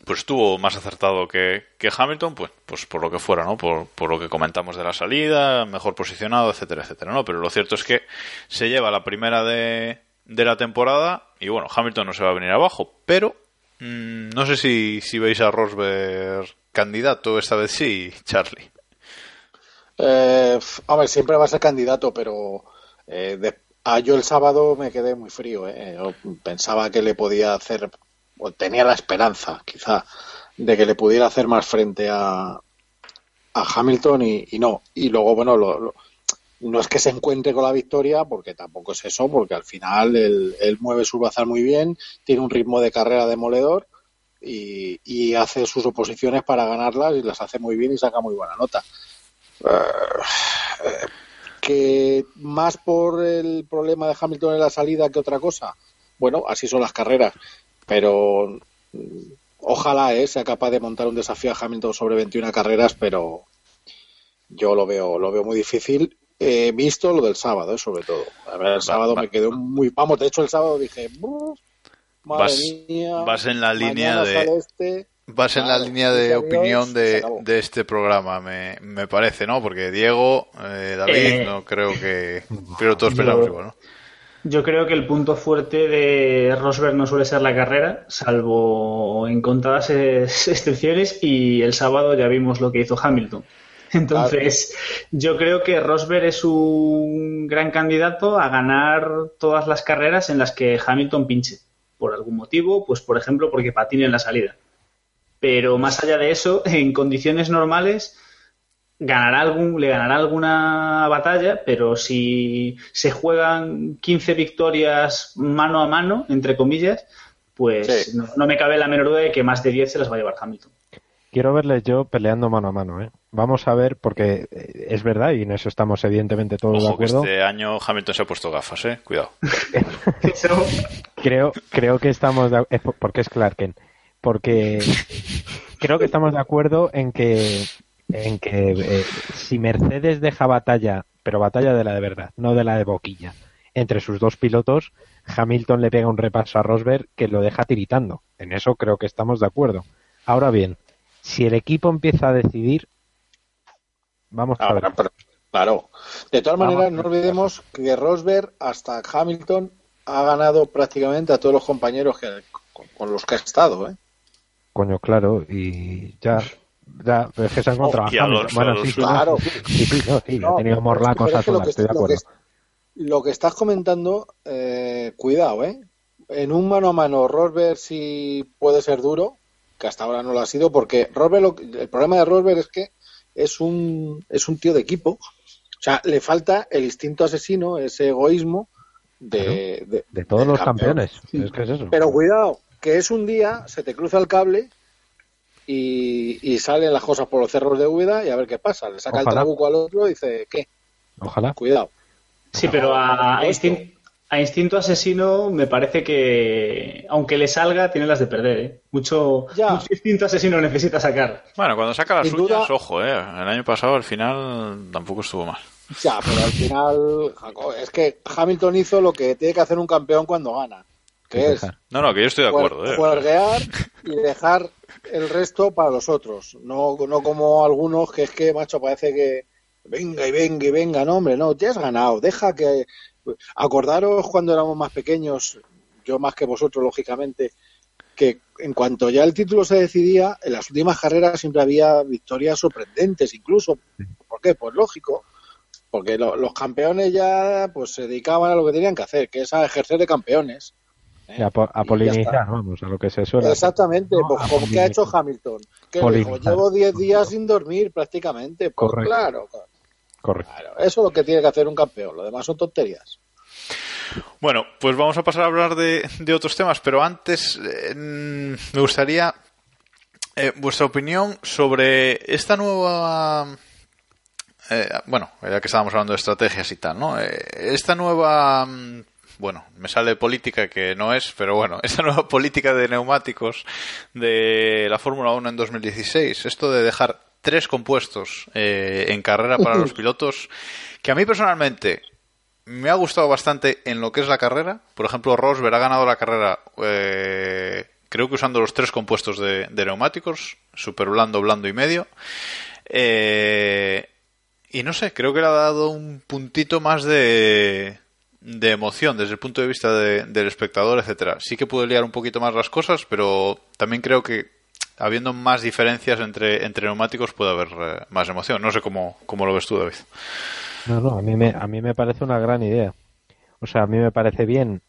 pues estuvo más acertado que, que Hamilton, pues, pues por lo que fuera, ¿no? Por, por lo que comentamos de la salida, mejor posicionado, etcétera, etcétera, ¿no? Pero lo cierto es que se lleva la primera de, de la temporada y bueno, Hamilton no se va a venir abajo, pero mm, no sé si, si veis a Rosberg candidato esta vez sí, Charlie. Eh, ver, siempre va a ser candidato, pero eh, ah, yo el sábado me quedé muy frío. ¿eh? Pensaba que le podía hacer, o tenía la esperanza, quizá, de que le pudiera hacer más frente a, a Hamilton y, no. Y luego, bueno, lo- no es que se encuentre con la victoria, porque tampoco es eso, porque al final él, él mueve su bazar muy bien, tiene un ritmo de carrera demoledor y, hace sus oposiciones para ganarlas y las hace muy bien y saca muy buena nota. Eh, que más por el problema de Hamilton en la salida que otra cosa. Bueno, así son las carreras, pero ojalá eh, sea capaz de montar un desafío a Hamilton sobre 21 carreras, pero yo lo veo, lo veo muy difícil. He visto lo del sábado, eh, sobre todo. A ver, el sábado va. me quedé muy. Vamos, de hecho, el sábado dije. "Buf, Madre Vas- mía, vas en la línea de- este". Vas en la línea de opinión de, de este programa, me, me parece, ¿no? Porque Diego, eh, David, Eh, no creo que... Pero todos pensamos igual, ¿no? Yo creo que el punto fuerte de Rosberg no suele ser la carrera, salvo en contadas ex- excepciones, y el sábado ya vimos lo que hizo Hamilton. Entonces, yo creo que Rosberg es un gran candidato a ganar todas las carreras en las que Hamilton pinche. Por algún motivo, pues por ejemplo, porque patine en la salida. Pero más allá de eso, en condiciones normales ganará algún, le ganará alguna batalla, pero si se juegan 15 victorias mano a mano, entre comillas, pues Sí. no, no me cabe la menor duda de que más de 10 se las va a llevar Hamilton. Quiero verles yo peleando mano a mano, ¿eh? Vamos a ver, porque eh, es verdad, y en eso estamos evidentemente todos de que acuerdo. este año Hamilton se ha puesto gafas, eh. Cuidado. Creo, creo que estamos de, porque es Clarken. Porque creo que estamos de acuerdo en que en que eh, si Mercedes deja batalla, pero batalla de la de verdad, no de la de boquilla, entre sus dos pilotos, Hamilton le pega un repaso a Rosberg que lo deja tiritando. En eso creo que estamos de acuerdo. Ahora bien, si el equipo empieza a decidir, vamos a ver. Pero- claro. De todas Vamos. maneras, no olvidemos que Rosberg hasta Hamilton ha ganado prácticamente a todos los compañeros que, con, con los que ha estado, ¿eh? Coño, claro, y ya, ya, pero es que se han Oh, Bueno, sí, Claro. sí, sí, no, sí, No, tenido morlacos es que estoy de lo acuerdo. que- lo que estás comentando, eh, cuidado, ¿eh? En un mano a mano, Rosberg sí puede ser duro, que hasta ahora no lo ha sido, porque Rosberg, lo- el problema de Rosberg es que es un, es un tío de equipo. O sea, le falta el instinto asesino, ese egoísmo de, de- De todos los campeón. campeones, es que es eso. Pero cuidado, que es un día, se te cruza el cable y, y salen las cosas por los cerros de Úbeda y a ver qué pasa. Le saca Ojalá. el trabuco al otro y dice, ¿qué? Ojalá. Cuidado. Sí, pero a, a Esto. instin- a instinto asesino me parece que, aunque le salga, tiene las de perder. ¿eh? Mucho, Ya. mucho instinto asesino necesita sacar. Bueno, cuando saca las Sin suyas, duda- ojo, eh. El año pasado al final tampoco estuvo mal. Ya, pero al final, es que Hamilton hizo lo que tiene que hacer un campeón cuando gana, que es Dejar. No, no, que yo estoy de acuerdo, juer- eh. y dejar el resto para los otros. No, no como algunos que es que, macho, parece que venga y venga y venga, no, hombre, no, te has ganado, deja que... Acordaros cuando éramos más pequeños, yo más que vosotros, lógicamente, que en cuanto ya el título se decidía, en las últimas carreras siempre había victorias sorprendentes, incluso. ¿Por qué? Pues lógico, porque lo- los campeones ya pues se dedicaban a lo que tenían que hacer, que es a ejercer de campeones. ¿Eh? Y a, po- polinizar, vamos, a lo que se suele. Exactamente, No, pues como que ha hecho. Hamilton. Que dijo, llevo 10 días sin dormir prácticamente. Pues Correcto. claro, Correcto. claro, eso es lo que tiene que hacer un campeón, lo demás son tonterías. Bueno, pues vamos a pasar a hablar de, de otros temas, pero antes eh, mm, me gustaría eh, vuestra opinión sobre esta nueva... eh, bueno, ya que estábamos hablando de estrategias y tal, ¿no? Eh, esta nueva... Bueno, me sale política que no es, pero bueno, esta nueva política de neumáticos de la Fórmula 1 en 2016, esto de dejar tres compuestos eh, en carrera para los pilotos, que a mí personalmente me ha gustado bastante en lo que es la carrera. Por ejemplo, Rosberg ha ganado la carrera, eh, creo que usando los tres compuestos de, de neumáticos, super blando, blando y medio. Eh, y no sé, creo que le ha dado un puntito más de, de emoción desde el punto de vista de- del espectador, etcétera. Sí que puede liar un poquito más las cosas, pero también creo que habiendo más diferencias entre, entre neumáticos puede haber eh, más emoción. No sé cómo, cómo lo ves tú, David. No, no, a mí, me, a mí me parece una gran idea. O sea, a mí me parece bien,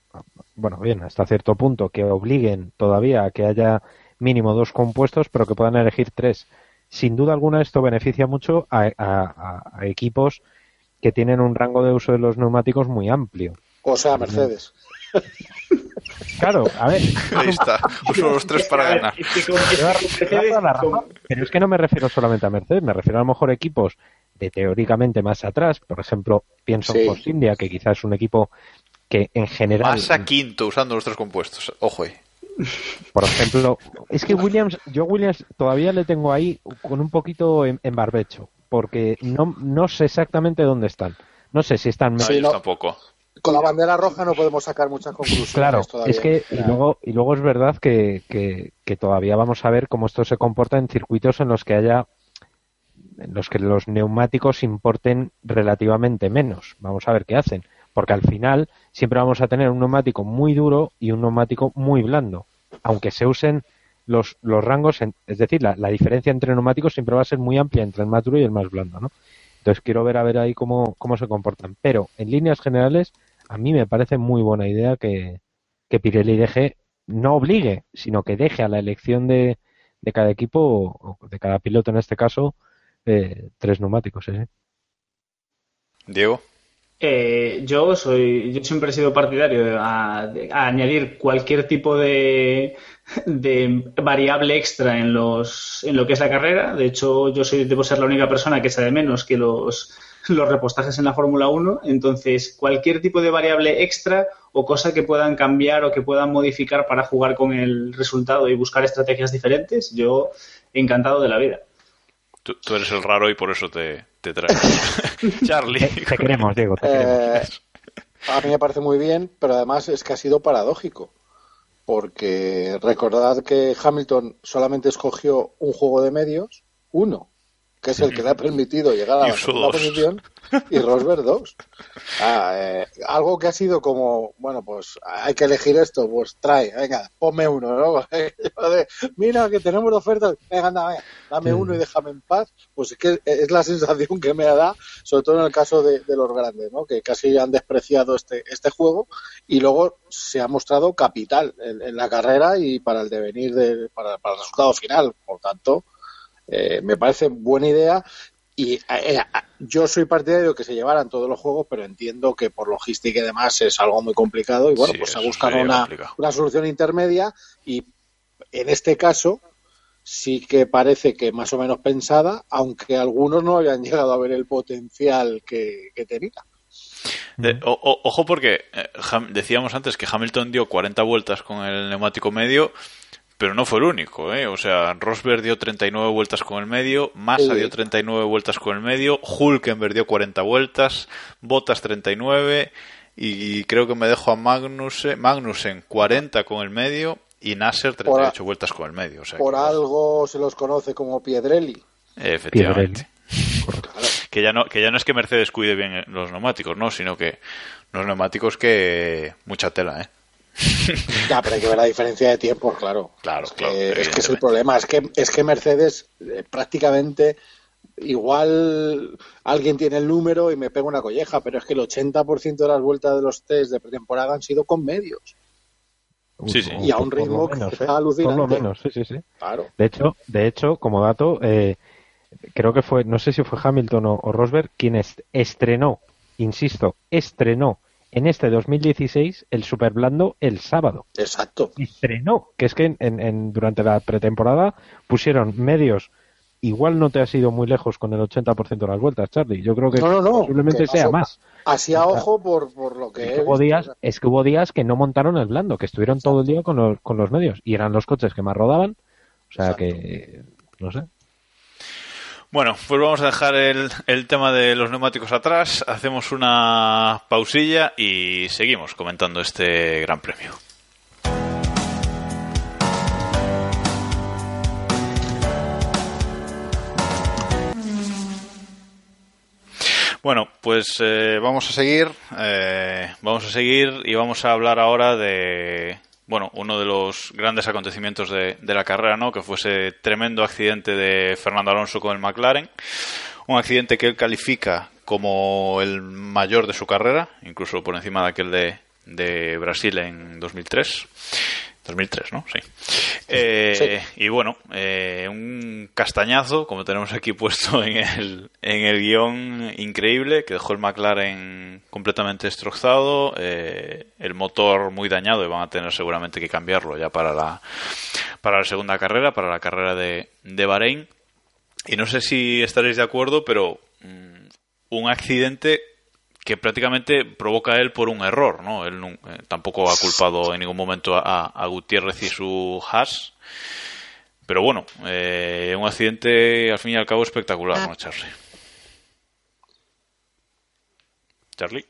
bueno, bien, hasta cierto punto, que obliguen todavía a que haya mínimo dos compuestos, pero que puedan elegir tres. Sin duda alguna, esto beneficia mucho a equipos que tienen un rango de uso de los neumáticos muy amplio. O sea, Mercedes. Claro, a ver, Ahí está, uso los tres para ganar. Pero es que no me refiero solamente a Mercedes, me refiero a lo mejor a equipos de teóricamente más atrás. Por ejemplo, pienso Sí. en Force India, que quizás es un equipo que en general. Más a quinto usando los tres compuestos. Ojo ahí. Por ejemplo, es que Williams, yo Williams todavía le tengo ahí con un poquito en, en barbecho, porque no, no sé exactamente dónde están. No sé si están. No, Sí, ellos no. tampoco. Con la bandera roja no podemos sacar muchas conclusiones Claro, todavía. es que y luego, y luego es verdad que, que, que todavía vamos a ver cómo esto se comporta en circuitos en los que haya en los que los neumáticos importen relativamente menos. Vamos a ver qué hacen, porque al final siempre vamos a tener un neumático muy duro y un neumático muy blando, aunque se usen los, los rangos, en- es decir, la, la diferencia entre neumáticos siempre va a ser muy amplia entre el más duro y el más blando, ¿no? Entonces quiero ver a ver ahí cómo, cómo se comportan. Pero en líneas generales, a mí me parece muy buena idea que, que Pirelli deje, no obligue, sino que deje a la elección de, de cada equipo, o de cada piloto en este caso, eh, tres neumáticos. ¿eh? Diego. Eh, yo soy, yo siempre he sido partidario a, a añadir cualquier tipo de, de variable extra en los, en lo que es la carrera. De hecho, yo soy, debo ser la única persona que sabe menos que los, los repostajes en la Fórmula 1. Entonces, cualquier tipo de variable extra o cosa que puedan cambiar o que puedan modificar para jugar con el resultado y buscar estrategias diferentes, yo encantado de la vida. Tú, tú eres el raro y por eso te, te traigo. Charlie. Te, te queremos, Diego, te queremos. Eh, a mí me parece muy bien, pero además es que ha sido paradójico. Porque recordad que Hamilton solamente escogió un juego de medios, uno, que es el que le ha permitido llegar a la segunda dos. posición, y Rosberg dos. Ah, eh, algo que ha sido como, bueno, pues hay que elegir esto, pues trae, venga, ponme uno, ¿no? Mira que tenemos de ofertas, venga, anda, venga, dame uno y déjame en paz. Pues es que es la sensación que me da, sobre todo en el caso de, de los grandes, ¿no? Que casi han despreciado este, este juego y luego se ha mostrado capital en, en la carrera y para el devenir, de, para, para el resultado final. Por tanto, eh, me parece buena idea. Y eh, yo soy partidario de que se llevaran todos los juegos, pero entiendo que por logística y demás es algo muy complicado. Y bueno, Sí, pues se ha buscado una, una solución intermedia. Y en este caso sí que parece que más o menos pensada, aunque algunos no hayan llegado a ver el potencial que, que tenía. De- o- o- ojo porque eh, Ham- decíamos antes que Hamilton dio 40 vueltas con el neumático medio, pero no fue el único, ¿eh? O sea, Rosberg dio 39 vueltas con el medio, Massa Sí. dio 39 vueltas con el medio, Hulkenberg dio 40 vueltas, Bottas 39 y creo que me dejo a Magnussen, Magnussen 40 con el medio y Nasser 38 vueltas con el medio. O sea, Por que- algo se los conoce como Piedrelli. Efectivamente. Que ya no, que ya no es que Mercedes cuide bien los neumáticos, no, sino que los neumáticos que mucha tela, ¿eh? Ya, pero hay que ver la diferencia de tiempos, claro. Claro, es que, claro, es que es el problema. Es que, es que Mercedes eh, prácticamente igual alguien tiene el número y me pega una colleja, pero es que el 80% de las vueltas de los test de pretemporada han sido con medios. Sí, sí. Y a un Por lo ritmo que está ¿eh? Por alucinante. lo menos, sí, sí, sí. Claro. De hecho, de hecho, como dato, eh, creo que fue, no sé si fue Hamilton o, o Rosberg quien est- estrenó, insisto, estrenó en este 2016 el Super Blando el sábado. Exacto. Estrenó, que es que en, durante la pretemporada pusieron medios. Igual no te has ido muy lejos con el 80% de las vueltas, Charlie. Yo creo que No, no, no. posiblemente que sea más. Así a ojo por, por lo que Es he que, hubo visto. días, es que hubo días que no montaron el blando, que estuvieron todo el día con los, con los medios y eran los coches que más rodaban. O sea Exacto. que, no sé. Bueno, pues vamos a dejar el, el tema de los neumáticos atrás, hacemos una pausilla y seguimos comentando este gran premio. Bueno, pues eh, vamos a seguir, eh, vamos a seguir y vamos a hablar ahora de, bueno, uno de los grandes acontecimientos de, de la carrera, ¿no? Que fue ese tremendo accidente de Fernando Alonso con el McLaren, un accidente que él califica como el mayor de su carrera, incluso por encima de aquel de, de Brasil en 2003. 2003, ¿no? Sí. Eh, Y bueno, eh, un castañazo, como tenemos aquí puesto en el, en el guion, increíble, que dejó el McLaren completamente destrozado, eh, el motor muy dañado y van a tener seguramente que cambiarlo ya para la, para la segunda carrera, para la carrera de, de Bahrein. Y no sé si estaréis de acuerdo, pero mm, un accidente que prácticamente provoca él por un error, ¿no? Él eh, tampoco ha culpado en ningún momento a, a Gutiérrez y su Haas. Pero bueno, eh, un accidente al fin y al cabo espectacular, ¿no, Charlie? Charlie.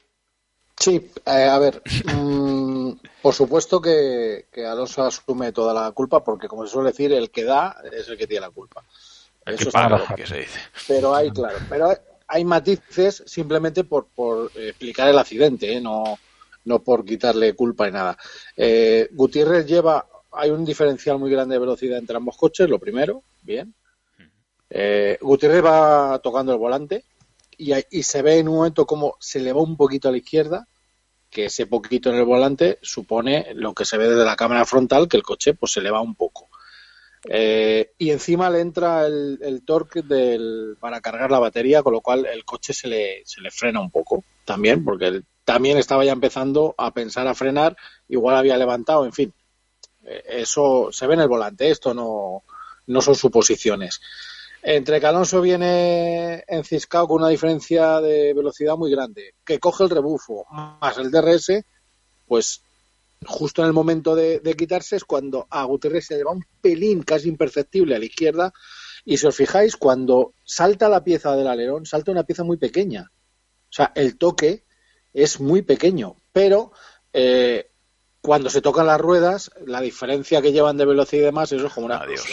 Sí, eh, a ver, mm, por supuesto que, que Alonso asume toda la culpa porque, como se suele decir, el que da es el que tiene la culpa. El Eso que está paga, claro. que se dice. Pero hay, claro, pero hay matices simplemente por, por explicar el accidente, ¿eh? no, no por quitarle culpa y nada. Eh, Gutiérrez lleva, hay un diferencial muy grande de velocidad entre ambos coches, lo primero, bien. Eh, Gutiérrez va tocando el volante y, y se ve en un momento como se le va un poquito a la izquierda, que ese poquito en el volante supone lo que se ve desde la cámara frontal, que el coche pues se le va un poco. Eh, y encima le entra el, el torque del, para cargar la batería, con lo cual el coche se le, se le frena un poco también, porque también estaba ya empezando a pensar a frenar, igual había levantado, en fin. Eh, Eso se ve en el volante, esto no, no son suposiciones. Entre que Alonso viene enciscado con una diferencia de velocidad muy grande, que coge el rebufo más el DRS, pues justo en el momento de, de quitarse es cuando a Gutiérrez se le va un pelín casi imperceptible a la izquierda y si os fijáis, cuando salta la pieza del alerón, salta una pieza muy pequeña. O sea, el toque es muy pequeño, pero eh, cuando se tocan las ruedas, la diferencia que llevan de velocidad y demás, eso es como una Adiós.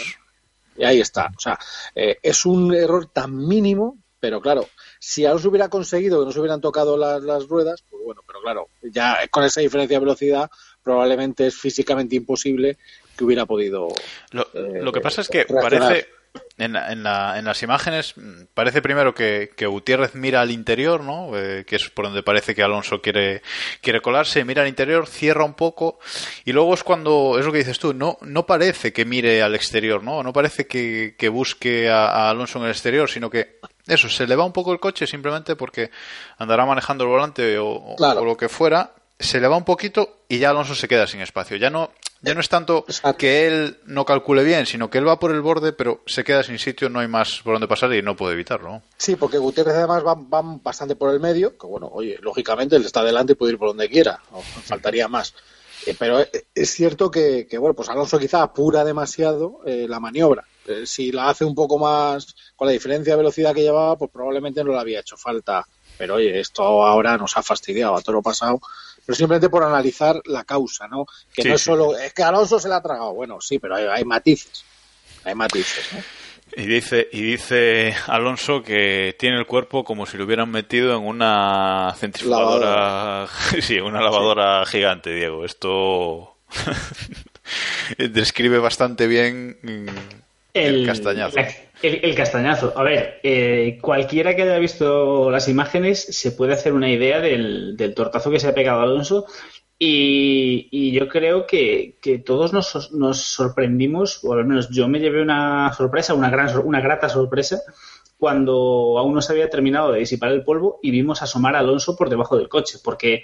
Y ahí está. O sea, eh, es un error tan mínimo, pero claro, si Alonso hubiera conseguido que no se hubieran tocado las, las ruedas, pues bueno, pero claro, ya con esa diferencia de velocidad, probablemente es físicamente imposible que hubiera podido. Lo, Eh, lo que pasa es que reaccionar. parece, en, la- en, la- en las imágenes, mm, parece primero que, que Gutiérrez mira al interior, ¿no? Eh, que es por donde parece que Alonso quiere, quiere colarse, mira al interior, cierra un poco, y luego es cuando, es lo que dices tú, no, no parece que mire al exterior, ¿no? No parece que, que busque a, a Alonso en el exterior, sino que eso, se le va un poco el coche simplemente porque andará manejando el volante o, o- Claro. o lo que fuera, se le va un poquito y ya Alonso se queda sin espacio. Ya no, ya no es tanto Exacto. que él no calcule bien, sino que él va por el borde, pero se queda sin sitio, no hay más por donde pasar y no puede evitarlo. Sí, porque Gutiérrez además va, va bastante por el medio, que bueno, oye, lógicamente él está delante y puede ir por donde quiera, no faltaría más. Eh, pero eh, es cierto que, que, bueno, pues Alonso quizá apura demasiado eh, la maniobra. Eh, si la hace un poco más con la diferencia de velocidad que llevaba, pues probablemente no le había hecho falta. Pero oye, esto ahora nos ha fastidiado a todo lo pasado. Pero simplemente por analizar la causa, ¿no? Que Sí, no es sí. solo, es que Alonso se la ha tragado. Bueno, sí, pero hay, hay matices. Hay matices, ¿no? Y dice, y dice Alonso que tiene el cuerpo como si lo hubieran metido en una centrifugadora, sí, una lavadora gigante, Diego. Esto describe bastante bien el, castañazo. el- el castañazo. A ver, eh, cualquiera que haya visto las imágenes se puede hacer una idea del, del tortazo que se ha pegado Alonso. Y, y yo creo que, que todos nos, nos sorprendimos, o al menos yo me llevé una sorpresa, una gran, una grata sorpresa, cuando aún no se había terminado de disipar el polvo y vimos asomar a Alonso por debajo del coche, porque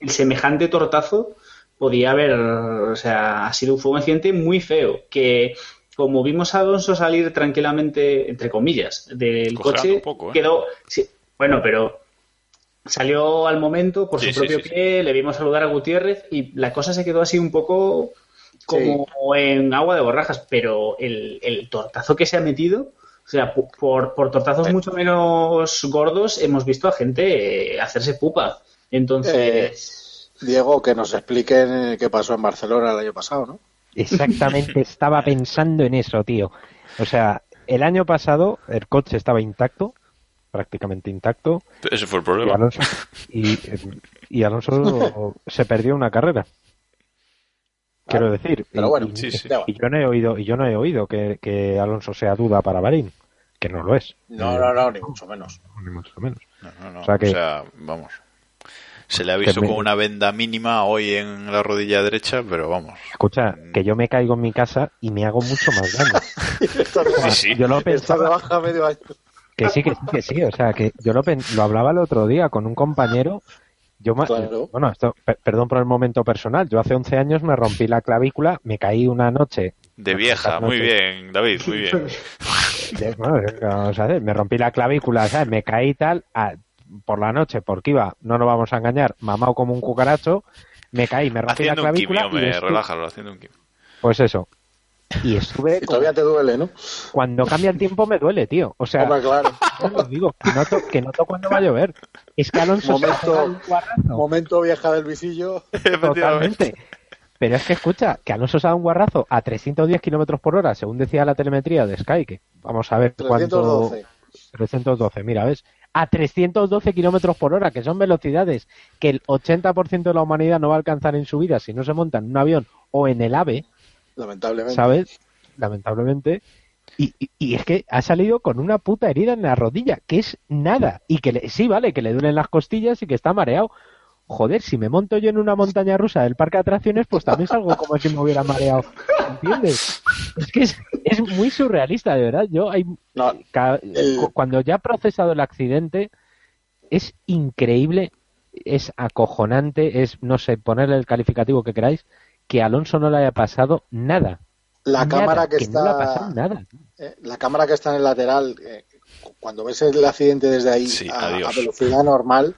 el semejante tortazo podía haber, o sea, ha sido un fuego accidente muy feo, que como vimos a Alonso salir tranquilamente, entre comillas, del coche, poco, ¿eh? quedó, sí, bueno, pero salió al momento por Sí, su propio sí, sí. pie, le vimos saludar a Gutiérrez y la cosa se quedó así un poco como en agua de borrajas, pero el, el tortazo que se ha metido, o sea, por, por tortazos mucho menos gordos hemos visto a gente eh, hacerse pupa. Entonces, Diego, que nos expliquen eh, qué pasó en Barcelona el año pasado, ¿no? Exactamente, estaba pensando en eso, tío. O sea, el año pasado el coche estaba intacto, prácticamente intacto, Ese fue el y problema. Alonso, y, eh, y Alonso se perdió una carrera. Quiero decir, Pero y- bueno, y, sí, sí. Da igual. y yo no he oído, y yo no he oído que, que Alonso sea duda para Bahrein, que no lo es. No, no, no, ni mucho menos. Ni mucho menos. No, no, no. O sea que- O sea, vamos. Se le ha visto me- con una venda mínima hoy en la rodilla derecha, pero vamos. Escucha, que yo me caigo en mi casa y me hago mucho más daño. Sí, sí. Yo lo pensaba, baja medio año. que sí, que sí, que sí. O sea, que yo lo, pen- lo hablaba el otro día con un compañero. Yo ma- Claro. Bueno, esto, per- perdón por el momento personal. Yo hace 11 años me rompí la clavícula, me caí una noche. De vieja, muy bien, David, muy bien. de- bueno, vamos a ver, me rompí la clavícula, ¿sabes? Me caí tal a- por la noche porque iba, no nos vamos a engañar, mamado como un cucaracho. Me caí, me rompí la un clavícula. quimio, y me estu- relájalo, haciendo un quimio. Pues eso. Y estuve. Y todavía te duele, ¿no? Cuando cambia el tiempo me duele, tío. O sea, Hombre, claro. lo digo, que noto, que noto cuando va a llover. Es que Alonso se ha Momento- un guarrazo. Momento vieja del visillo. Totalmente. Pero es que escucha, que Alonso se ha dado un guarrazo a 310 kilómetros por hora, según decía la telemetría de Sky, que vamos a ver cuánto. 312. 312, mira, ¿ves? A 312 kilómetros por hora, que son velocidades que el 80% de la humanidad no va a alcanzar en su vida si no se monta en un avión o en el AVE, Lamentablemente. ¿sabes? Lamentablemente. Y, y- y es que ha salido con una puta herida en la rodilla, que es nada. Y que le- sí, vale, que le duelen las costillas y que está mareado. Joder, si me monto yo en una montaña rusa del parque de atracciones, pues también salgo como si me hubiera mareado. ¿Entiendes? Es que es, es muy surrealista, de verdad. Yo hay, No, ca- el- cu- cuando ya ha procesado el accidente, es increíble, es acojonante, es, no sé, ponerle el calificativo que queráis, que a Alonso no le haya pasado nada. la Nada, cámara que, no le ha está pasado nada. eh, la cámara que está en el lateral eh, cuando ves el accidente desde ahí Sí, a, adiós. a velocidad normal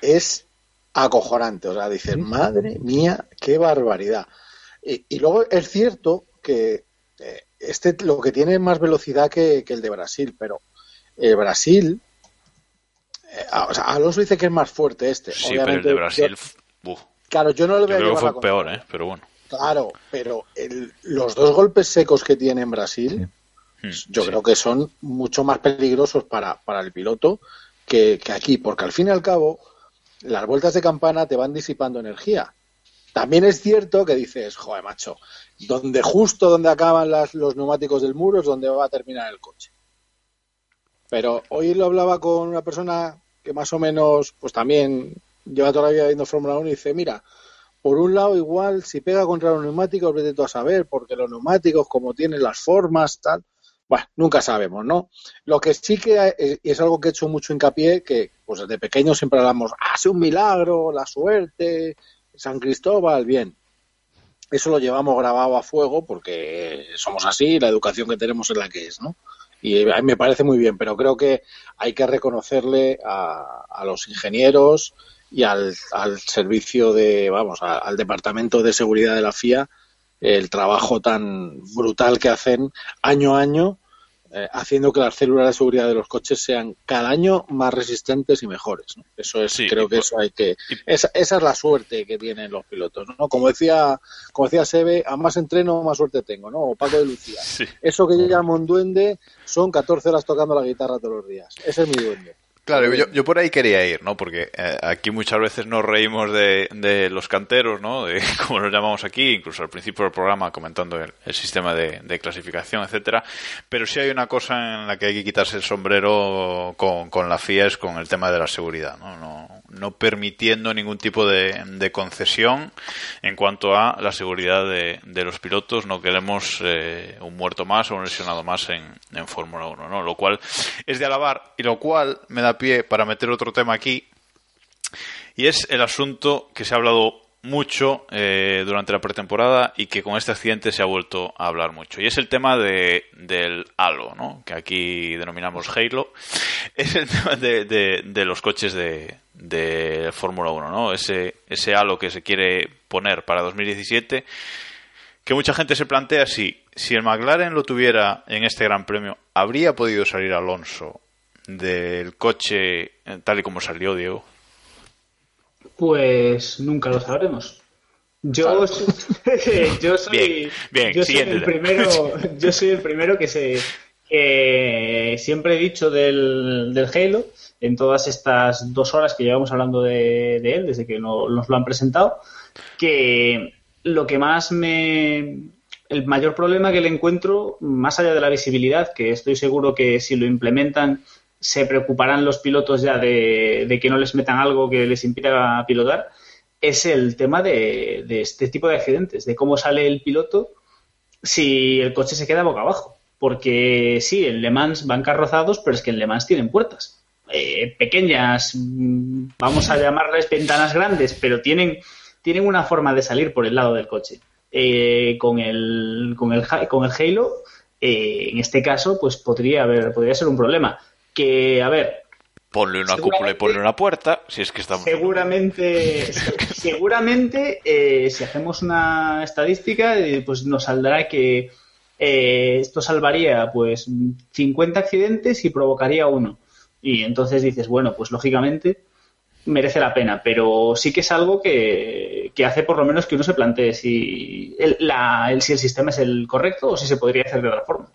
es acojonante o sea dices madre mía qué barbaridad y, y luego es cierto que eh, este lo que tiene es más velocidad que, que el de Brasil pero el Brasil eh, o sea, Alonso dice que es más fuerte este Sí, pero el Obviamente, de Brasil, yo- uf, claro yo no yo voy a creo que fue peor. ¿eh? Pero bueno. Claro, pero el- los dos golpes secos que tiene en Brasil, yo sí. creo que son mucho más peligrosos para, para el piloto que, que aquí, porque al fin y al cabo, las vueltas de campana te van disipando energía. También es cierto que dices, joder, macho, donde justo donde acaban las- los neumáticos del muro es donde va a terminar el coche. Pero hoy lo hablaba con una persona que más o menos, pues también lleva toda la vida viendo Fórmula 1 y dice, mira, por un lado igual si pega contra los neumáticos vete tú a saber, porque los neumáticos como tienen las formas, tal, bueno, nunca sabemos, ¿no? Lo que sí que es, y es algo que he hecho mucho hincapié, que pues desde pequeño siempre hablamos, ah, es un milagro, la suerte, San Cristóbal, bien. Eso lo llevamos grabado a fuego porque somos así, la educación que tenemos es la que es, ¿no? Y a mí me parece muy bien, pero creo que hay que reconocerle a, a los ingenieros y al, servicio de, vamos, al departamento de seguridad de la FIA el trabajo tan brutal que hacen año a año, eh, haciendo que las células de seguridad de los coches sean cada año más resistentes y mejores. ¿no? Eso es, Sí, creo que por- eso hay que, y- esa, esa es la suerte que tienen los pilotos, ¿no? Como decía, como decía Sebe, a más entreno más suerte tengo, ¿no? O Paco de Lucía. Sí. Eso que yo llamo un duende son 14 horas tocando la guitarra todos los días. Ese es mi duende. Claro, yo, yo por ahí quería ir, ¿no? Porque eh, aquí muchas veces nos reímos de, de los canteros, ¿no? De como los llamamos aquí, incluso al principio del programa comentando el, el sistema de, de clasificación, etcétera. Pero sí hay una cosa en la que hay que quitarse el sombrero con, con la FIA es con el tema de la seguridad, ¿no? No, no permitiendo ningún tipo de, de concesión en cuanto a la seguridad de, de los pilotos. No queremos eh, un muerto más o un lesionado más en, en Fórmula 1, ¿no? Lo cual es de alabar y lo cual me da pie para meter otro tema aquí y es el asunto que se ha hablado mucho eh, durante la pretemporada y que con este accidente se ha vuelto a hablar mucho. Y es el tema de, del halo, ¿no? que aquí denominamos Halo. Es el tema de, de- de los coches de, de Fórmula 1, ¿no? ese, ese halo que se quiere poner para 2017 que mucha gente se plantea si, si el McLaren lo tuviera en este Gran Premio, ¿habría podido salir Alonso del coche eh, tal y como salió, Diego? Pues nunca lo sabremos. Yo, yo soy, Bien, bien, yo soy el primero, yo soy el primero que se que siempre he dicho del, del Halo en todas estas dos horas que llevamos hablando de, de él desde que no- nos lo han presentado que lo que más me el mayor problema que le encuentro más allá de la visibilidad que estoy seguro que si lo implementan se preocuparán los pilotos ya de, de que no les metan algo que les impida pilotar, es el tema de, de este tipo de accidentes, de cómo sale el piloto si el coche se queda boca abajo. Porque sí, en Le Mans van carrozados, pero es que en Le Mans tienen puertas. Eh, pequeñas, mm, vamos a llamarles ventanas grandes, pero tienen, tienen una forma de salir por el lado del coche. Eh, con, el, con, el, con el Halo, eh, en este caso, pues podría haber, podría ser un problema. Que, a ver, Ponle una cúpula y ponle una puerta, si es que estamos... Seguramente, seguramente eh, si hacemos una estadística, eh, pues nos saldrá que eh, esto salvaría pues 50 accidentes y provocaría uno. Y entonces dices, bueno, pues lógicamente merece la pena, pero sí que es algo que, que hace por lo menos que uno se plantee si el, la- el- si el sistema es el correcto o si se podría hacer de otra forma.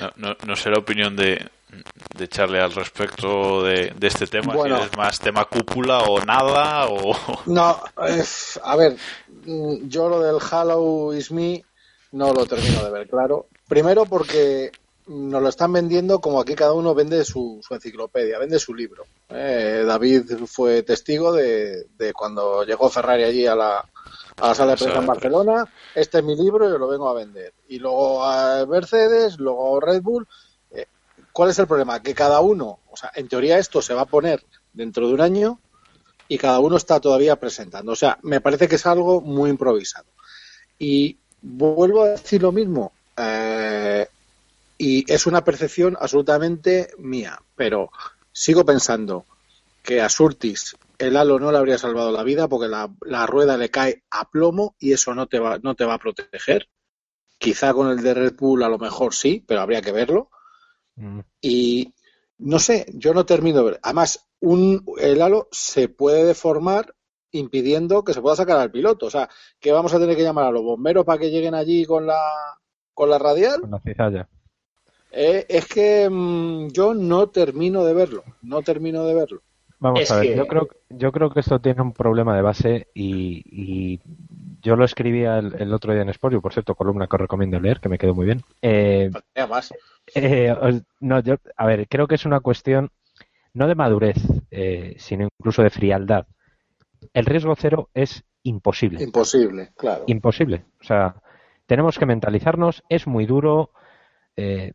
No, no, no sé la opinión de, de Charlie al respecto de, de este tema, Bueno. si es más tema cúpula o nada, o... No, eh, a ver, mm, yo lo del Hello is me no lo termino de ver claro. Primero porque nos lo están vendiendo como aquí cada uno vende su, su enciclopedia, vende su libro. Eh, David fue testigo de, de cuando llegó Ferrari allí a la, Ahora sale prensa Eso- en Barcelona, este es mi libro y lo vengo a vender. Y luego a Mercedes, luego Red Bull. Eh, ¿Cuál es el problema? Que cada uno, o sea, en teoría esto se va a poner dentro de un año y cada uno está todavía presentando. O sea, me parece que es algo muy improvisado. Y vuelvo a decir lo mismo. eh, y es una percepción absolutamente mía, pero sigo pensando que a Surtis el halo no le habría salvado la vida porque la, la rueda le cae a plomo y eso no te va, no te va a proteger. Quizá con el de Red Bull a lo mejor sí, pero habría que verlo. Mm. Y no sé, yo no termino de ver. Además, un, el halo se puede deformar impidiendo que se pueda sacar al piloto. O sea, que vamos a tener que llamar a los bomberos para que lleguen allí con la, con la radial. Con la cizalla. Eh, es que mm, yo no termino de verlo. No termino de verlo. Vamos Es a ver, que- yo creo, yo creo que esto tiene un problema de base y, y yo lo escribía el, el otro día en Sport, y por cierto, columna que os recomiendo leer, que me quedó muy bien. Eh, eh, os- no, yo, a ver, creo que es una cuestión no de madurez, eh, sino incluso de frialdad. El riesgo cero es imposible. Imposible, claro. Imposible. O sea, tenemos que mentalizarnos, es muy duro eh,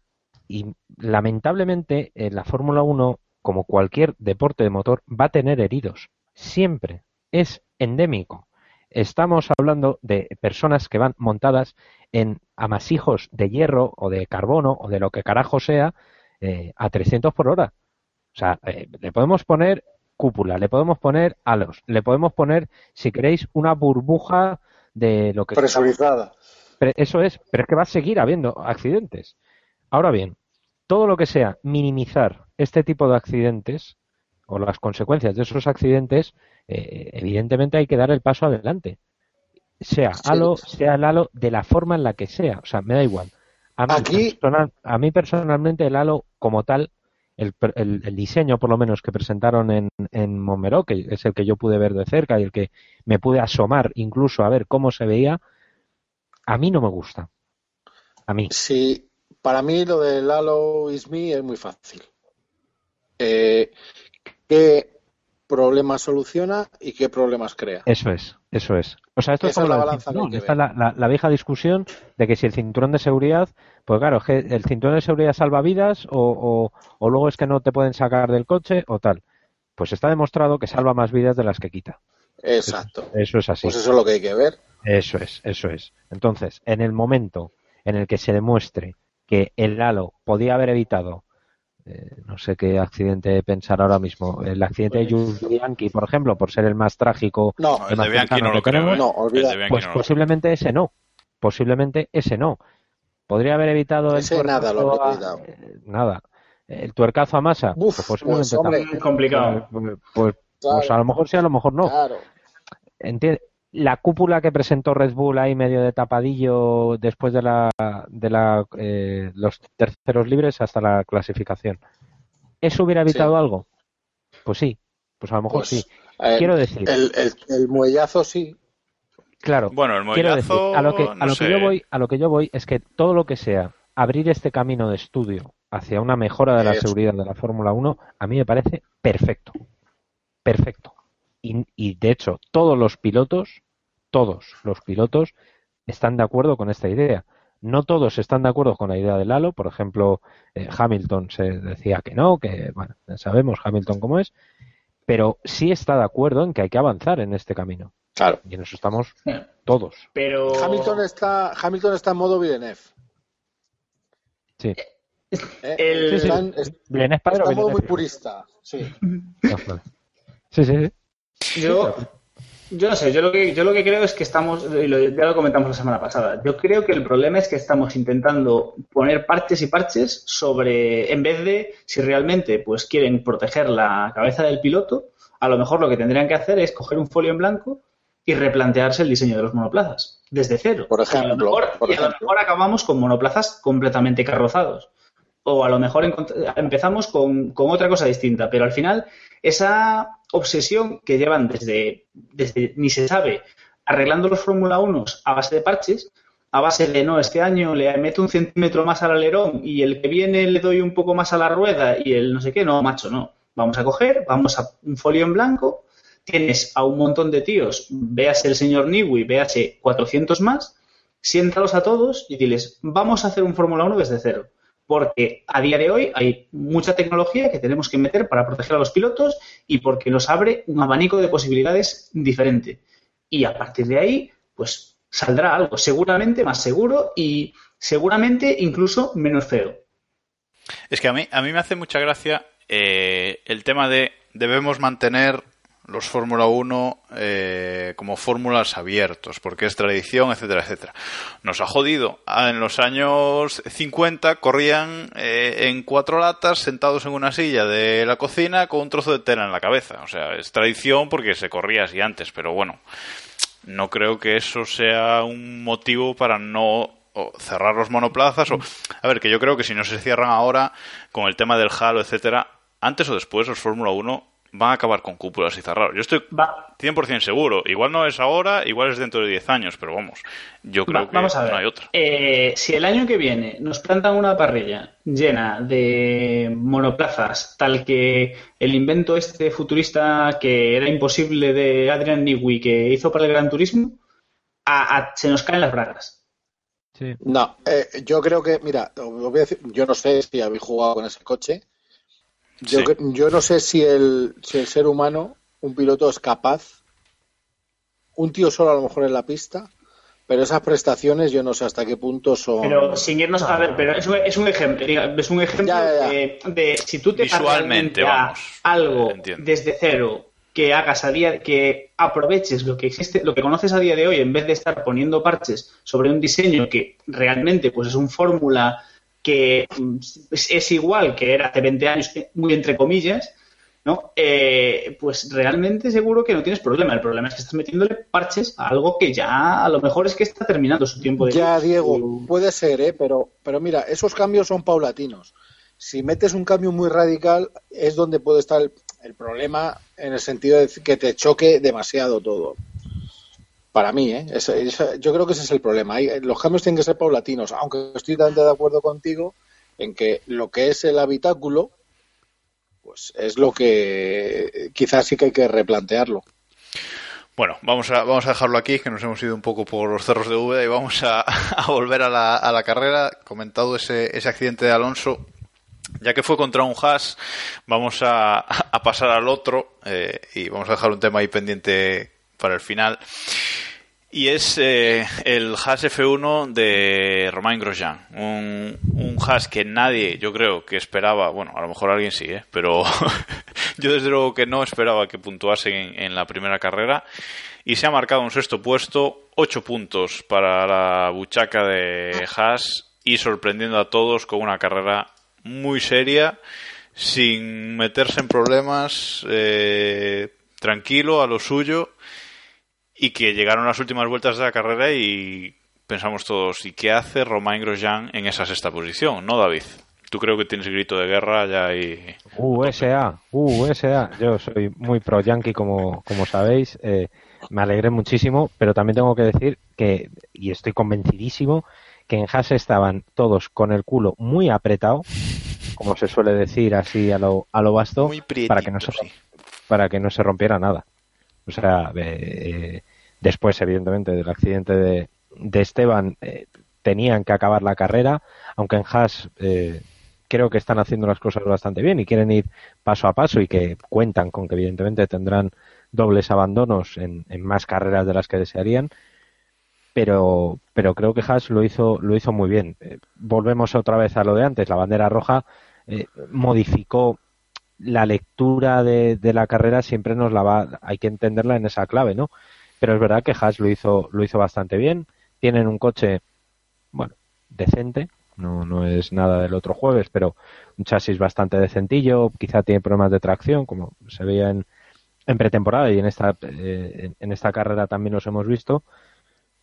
y lamentablemente en la Fórmula 1, como cualquier deporte de motor, va a tener heridos. Siempre. Es endémico. Estamos hablando de personas que van montadas en amasijos de hierro o de carbono o de lo que carajo sea eh, a 300 por hora. O sea, eh, le podemos poner cúpula, le podemos poner halos, le podemos poner, si queréis, una burbuja de lo que Presurizada. Pero eso es, pero es que va a seguir habiendo accidentes. Ahora bien, todo lo que sea minimizar este tipo de accidentes o las consecuencias de esos accidentes, eh, evidentemente hay que dar el paso adelante. Sea Sí. halo, sea el halo, de la forma en la que sea. O sea, me da igual. A mí, Aquí- personal- a mí personalmente el halo como tal, el, el- el diseño por lo menos que presentaron en, en Montmeló, que es el que yo pude ver de cerca y el que me pude asomar incluso a ver cómo se veía, a mí no me gusta. A mí. Sí, para mí lo del Halo is me es muy fácil. Eh, ¿Qué problemas soluciona y qué problemas crea? Eso es, eso es. O sea, esto es Esa como es la balanza cinturón. que Esta es la, la- la vieja discusión de que si el cinturón de seguridad, pues claro, es que el cinturón de seguridad salva vidas o, o, o luego es que no te pueden sacar del coche o tal. Pues está demostrado que salva más vidas de las que quita. Exacto. Eso es así. Pues eso es lo que hay que ver. Eso es, eso es. Entonces, en el momento en el que se demuestre que el Halo podía haber evitado, eh, no sé qué accidente pensar ahora mismo, el accidente de Jules Bianchi, por ejemplo, por ser el más trágico, No, No, el el más de Bianchi cercano no lo creo, tenemos, ¿eh? No, olvida- El de Bianchi pues no posiblemente ese no. Posiblemente ese no. Podría haber evitado el Ese nada lo a- evitado. eh, nada. El tuercazo a masa. Uf, pues posiblemente pues, hombre. Complicado. Pues, pues- Claro. pues a lo mejor sí, a lo mejor no. Claro. Entiende- La cúpula que presentó Red Bull ahí medio de tapadillo después de la de la eh, los terceros libres hasta la clasificación. ¿Eso hubiera evitado Sí. algo? Pues sí, pues a lo mejor Pues, sí. eh, Quiero decir, el, el, el muellazo sí. claro, Bueno, el quiero decir, muellazo, a lo que a no lo sé. que yo voy, a lo que yo voy es que todo lo que sea abrir este camino de estudio hacia una mejora de la Eso. seguridad de la Fórmula 1 a mí me parece perfecto. Perfecto. Y, y de hecho, todos los pilotos, todos los pilotos están de acuerdo con esta idea. No todos están de acuerdo con la idea del halo. Por ejemplo, eh, Hamilton se decía que no, que bueno, sabemos Hamilton cómo es, pero sí está de acuerdo en que hay que avanzar en este camino. Claro. Y en eso estamos todos. Pero. Hamilton está, Hamilton está en modo Villeneuve. Sí. ¿eh? El- Está en- es- Villeneuve padre o está en modo muy purista. Sí. Vale. Sí, sí, sí. Yo, yo no sé, yo lo que yo lo que creo es que estamos, y lo- ya lo comentamos la semana pasada, yo creo que el problema es que estamos intentando poner parches y parches sobre, en vez de si realmente pues quieren proteger la cabeza del piloto, a lo mejor lo que tendrían que hacer es coger un folio en blanco y replantearse el diseño de los monoplazas, desde cero. Por Y a lo ejemplo, mejor- por y a lo ejemplo. mejor acabamos con monoplazas completamente carrozados. O a lo mejor empezamos con, con otra cosa distinta, pero al final esa obsesión que llevan desde, desde ni se sabe arreglando los Fórmula 1 a base de parches, a base de no, este año le meto un centímetro más al alerón y el que viene le doy un poco más a la rueda y el no sé qué, no, macho, no. Vamos a coger, vamos a un folio en blanco, tienes a un montón de tíos, véase el señor Niwi, véase 400 más, siéntalos a todos y diles, vamos a hacer un Fórmula 1 desde cero. Porque a día de hoy hay mucha tecnología que tenemos que meter para proteger a los pilotos y porque nos abre un abanico de posibilidades diferente. Y a partir de ahí, pues saldrá algo seguramente más seguro y seguramente incluso menos feo. Es que a mí, a mí me hace mucha gracia eh, el tema de debemos mantener los Fórmula 1 eh, como fórmulas abiertos, porque es tradición, etcétera, etcétera. Nos ha jodido. Ah, en los años 50 corrían eh, en cuatro latas sentados en una silla de la cocina con un trozo de tela en la cabeza. O sea, es tradición porque se corría así antes, pero bueno, no creo que eso sea un motivo para no cerrar los monoplazas o a ver que yo creo que si no se cierran ahora con el tema del halo etcétera antes o después los Fórmula 1 van a acabar con cúpulas y cerrados. Yo estoy 100% seguro. Igual no es ahora, igual es dentro de 10 años, pero vamos, yo creo que no hay otra. Eh, si el año que viene nos plantan una parrilla llena de monoplazas, tal que el invento este futurista que era imposible de Adrian Newey que hizo para el Gran Turismo, se nos caen las bragas. No, eh, yo creo que, mira, yo no sé si habéis jugado con ese coche, yo, yo no sé si el, si el ser humano, un piloto, es capaz, un tío solo a lo mejor en la pista, pero esas prestaciones yo no sé hasta qué punto son. Pero sin irnos a ver, pero es un, es un ejemplo, es un ejemplo De, si tú te visualmente vamos, algo desde cero que hagas a día, que aproveches lo que existe, lo que conoces a día de hoy, en vez de estar poniendo parches sobre un diseño que realmente pues es un fórmula que mm, es igual que era hace 20 años, muy entre comillas, ¿no? Eh, pues realmente seguro que no tienes problema. El problema es que estás metiéndole parches a algo que ya a lo mejor es que está terminando su tiempo de Ya, Diego, puede ser, ¿eh? Pero, pero mira, esos cambios son paulatinos. Si metes un cambio muy radical, es donde puede estar el problema en el sentido de que te choque demasiado todo. Para mí, ¿eh? yo creo que ese es el problema. los cambios tienen que ser paulatinos, aunque estoy totalmente de acuerdo contigo en que lo que es el habitáculo, pues es lo que quizás sí que hay que replantearlo. Bueno, vamos a, vamos a dejarlo aquí, que nos hemos ido un poco por los cerros de Úbeda y vamos a, volver a la, a la, carrera. Comentado ese, ese accidente de Alonso, ya que fue contra un Haas, vamos a, a pasar al otro eh, y vamos a dejar un tema ahí pendiente para el final. Y es eh, el Haas F1 de Romain Grosjean. Un, un Haas que nadie, yo creo, que esperaba, bueno, a lo mejor alguien sí, ¿eh? pero yo desde luego que no esperaba que puntuase en, la primera carrera. Y se ha marcado un sexto puesto, ocho puntos para la buchaca de Haas y sorprendiendo a todos con una carrera muy seria, sin meterse en problemas, eh, tranquilo, a lo suyo y que llegaron las últimas vueltas de la carrera y pensamos todos, ¿y qué hace Romain Grosjean en esa sexta posición? ¿No, David? Tú creo que tienes grito de guerra ya y... USA, USA. Yo soy muy pro yankee, como, como sabéis. Eh, me alegré muchísimo, pero también tengo que decir que, y estoy convencidísimo, que en Haas estaban todos con el culo muy apretado, como se suele decir así a lo, a lo vasto, para, que no se, para que no se rompiera nada. O sea, eh, después, evidentemente, del accidente de, Esteban, eh, tenían que acabar la carrera, aunque en Haas eh, creo que están haciendo las cosas bastante bien y quieren ir paso a paso y que cuentan con que, evidentemente, tendrán dobles abandonos en, más carreras de las que desearían. Pero, pero creo que Haas lo hizo, lo hizo muy bien. volvemos otra vez a lo de antes. La bandera roja modificó la lectura de, la carrera siempre nos la va, hay que entenderla en esa clave, ¿no? Pero es verdad que Haas lo hizo, lo hizo bastante bien. Tienen un coche, bueno, decente, no, no es nada del otro jueves, pero un chasis bastante decentillo, quizá tiene problemas de tracción, como se veía en, en pretemporada y en esta, eh, en esta carrera también los hemos visto.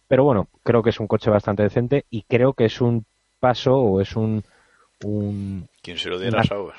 Pero bueno, creo que es un coche bastante decente y creo que es un paso o es un... un ¿Quién se lo diera a Sauber?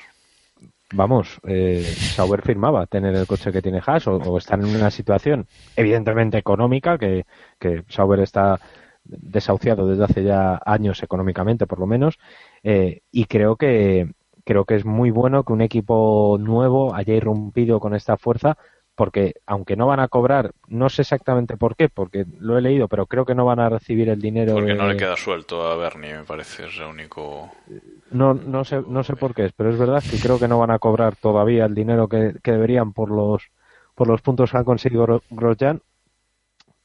Vamos, eh, Sauber firmaba tener el coche que tiene Haas o, estar en una situación evidentemente económica, que, que, Sauber está desahuciado desde hace ya años económicamente por lo menos, eh, y creo que creo que es muy bueno que un equipo nuevo haya irrumpido con esta fuerza porque aunque no van a cobrar, no sé exactamente por qué, porque lo he leído, pero creo que no van a recibir el dinero. Porque no le queda suelto a Bernie, me parece, es el único. No, no sé, no sé por qué es, pero es verdad que creo que no van a cobrar todavía el dinero que, que deberían por los por los puntos que ha conseguido Gro- Grosjean.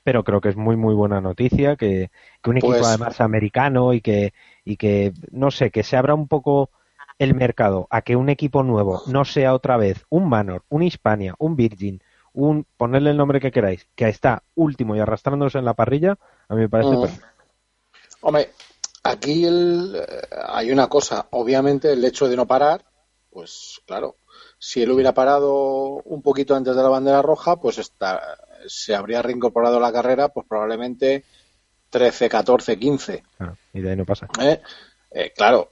Pero creo que es muy muy buena noticia que, que un equipo Pues- además americano y que y que no sé que se abra un poco el mercado a que un equipo nuevo no sea otra vez un Manor, un Hispania, un Virgin, un ponerle el nombre que queráis, que está último y arrastrándose en la parrilla, a mí me parece Mm. perfecto. Hombre, aquí el- eh, hay una cosa. Obviamente, el hecho de no parar, pues claro, si él hubiera parado un poquito antes de la bandera roja, pues está, se habría reincorporado a la carrera, pues probablemente 13, 14, 15. Claro, y de ahí no pasa. ¿eh? Eh, claro,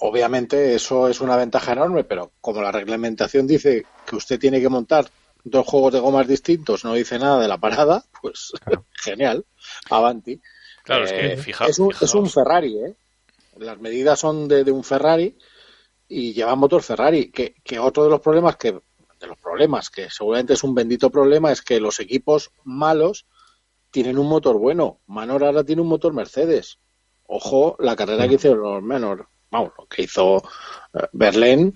obviamente eso es una ventaja enorme, pero como la reglamentación dice que usted tiene que montar dos juegos de gomas distintos, no dice nada de la parada, pues Claro. genial, avanti. Claro, es que Eh, fija- es, un, es un. Ferrari, ¿eh? Las medidas son de, de un Ferrari y lleva motor Ferrari. Que, que otro de los problemas que de los problemas que seguramente es un bendito problema es que los equipos malos tienen un motor bueno. Manor ahora tiene un motor Mercedes. Ojo, la carrera que hicieron los Menor, vamos, lo que hizo eh, Berlín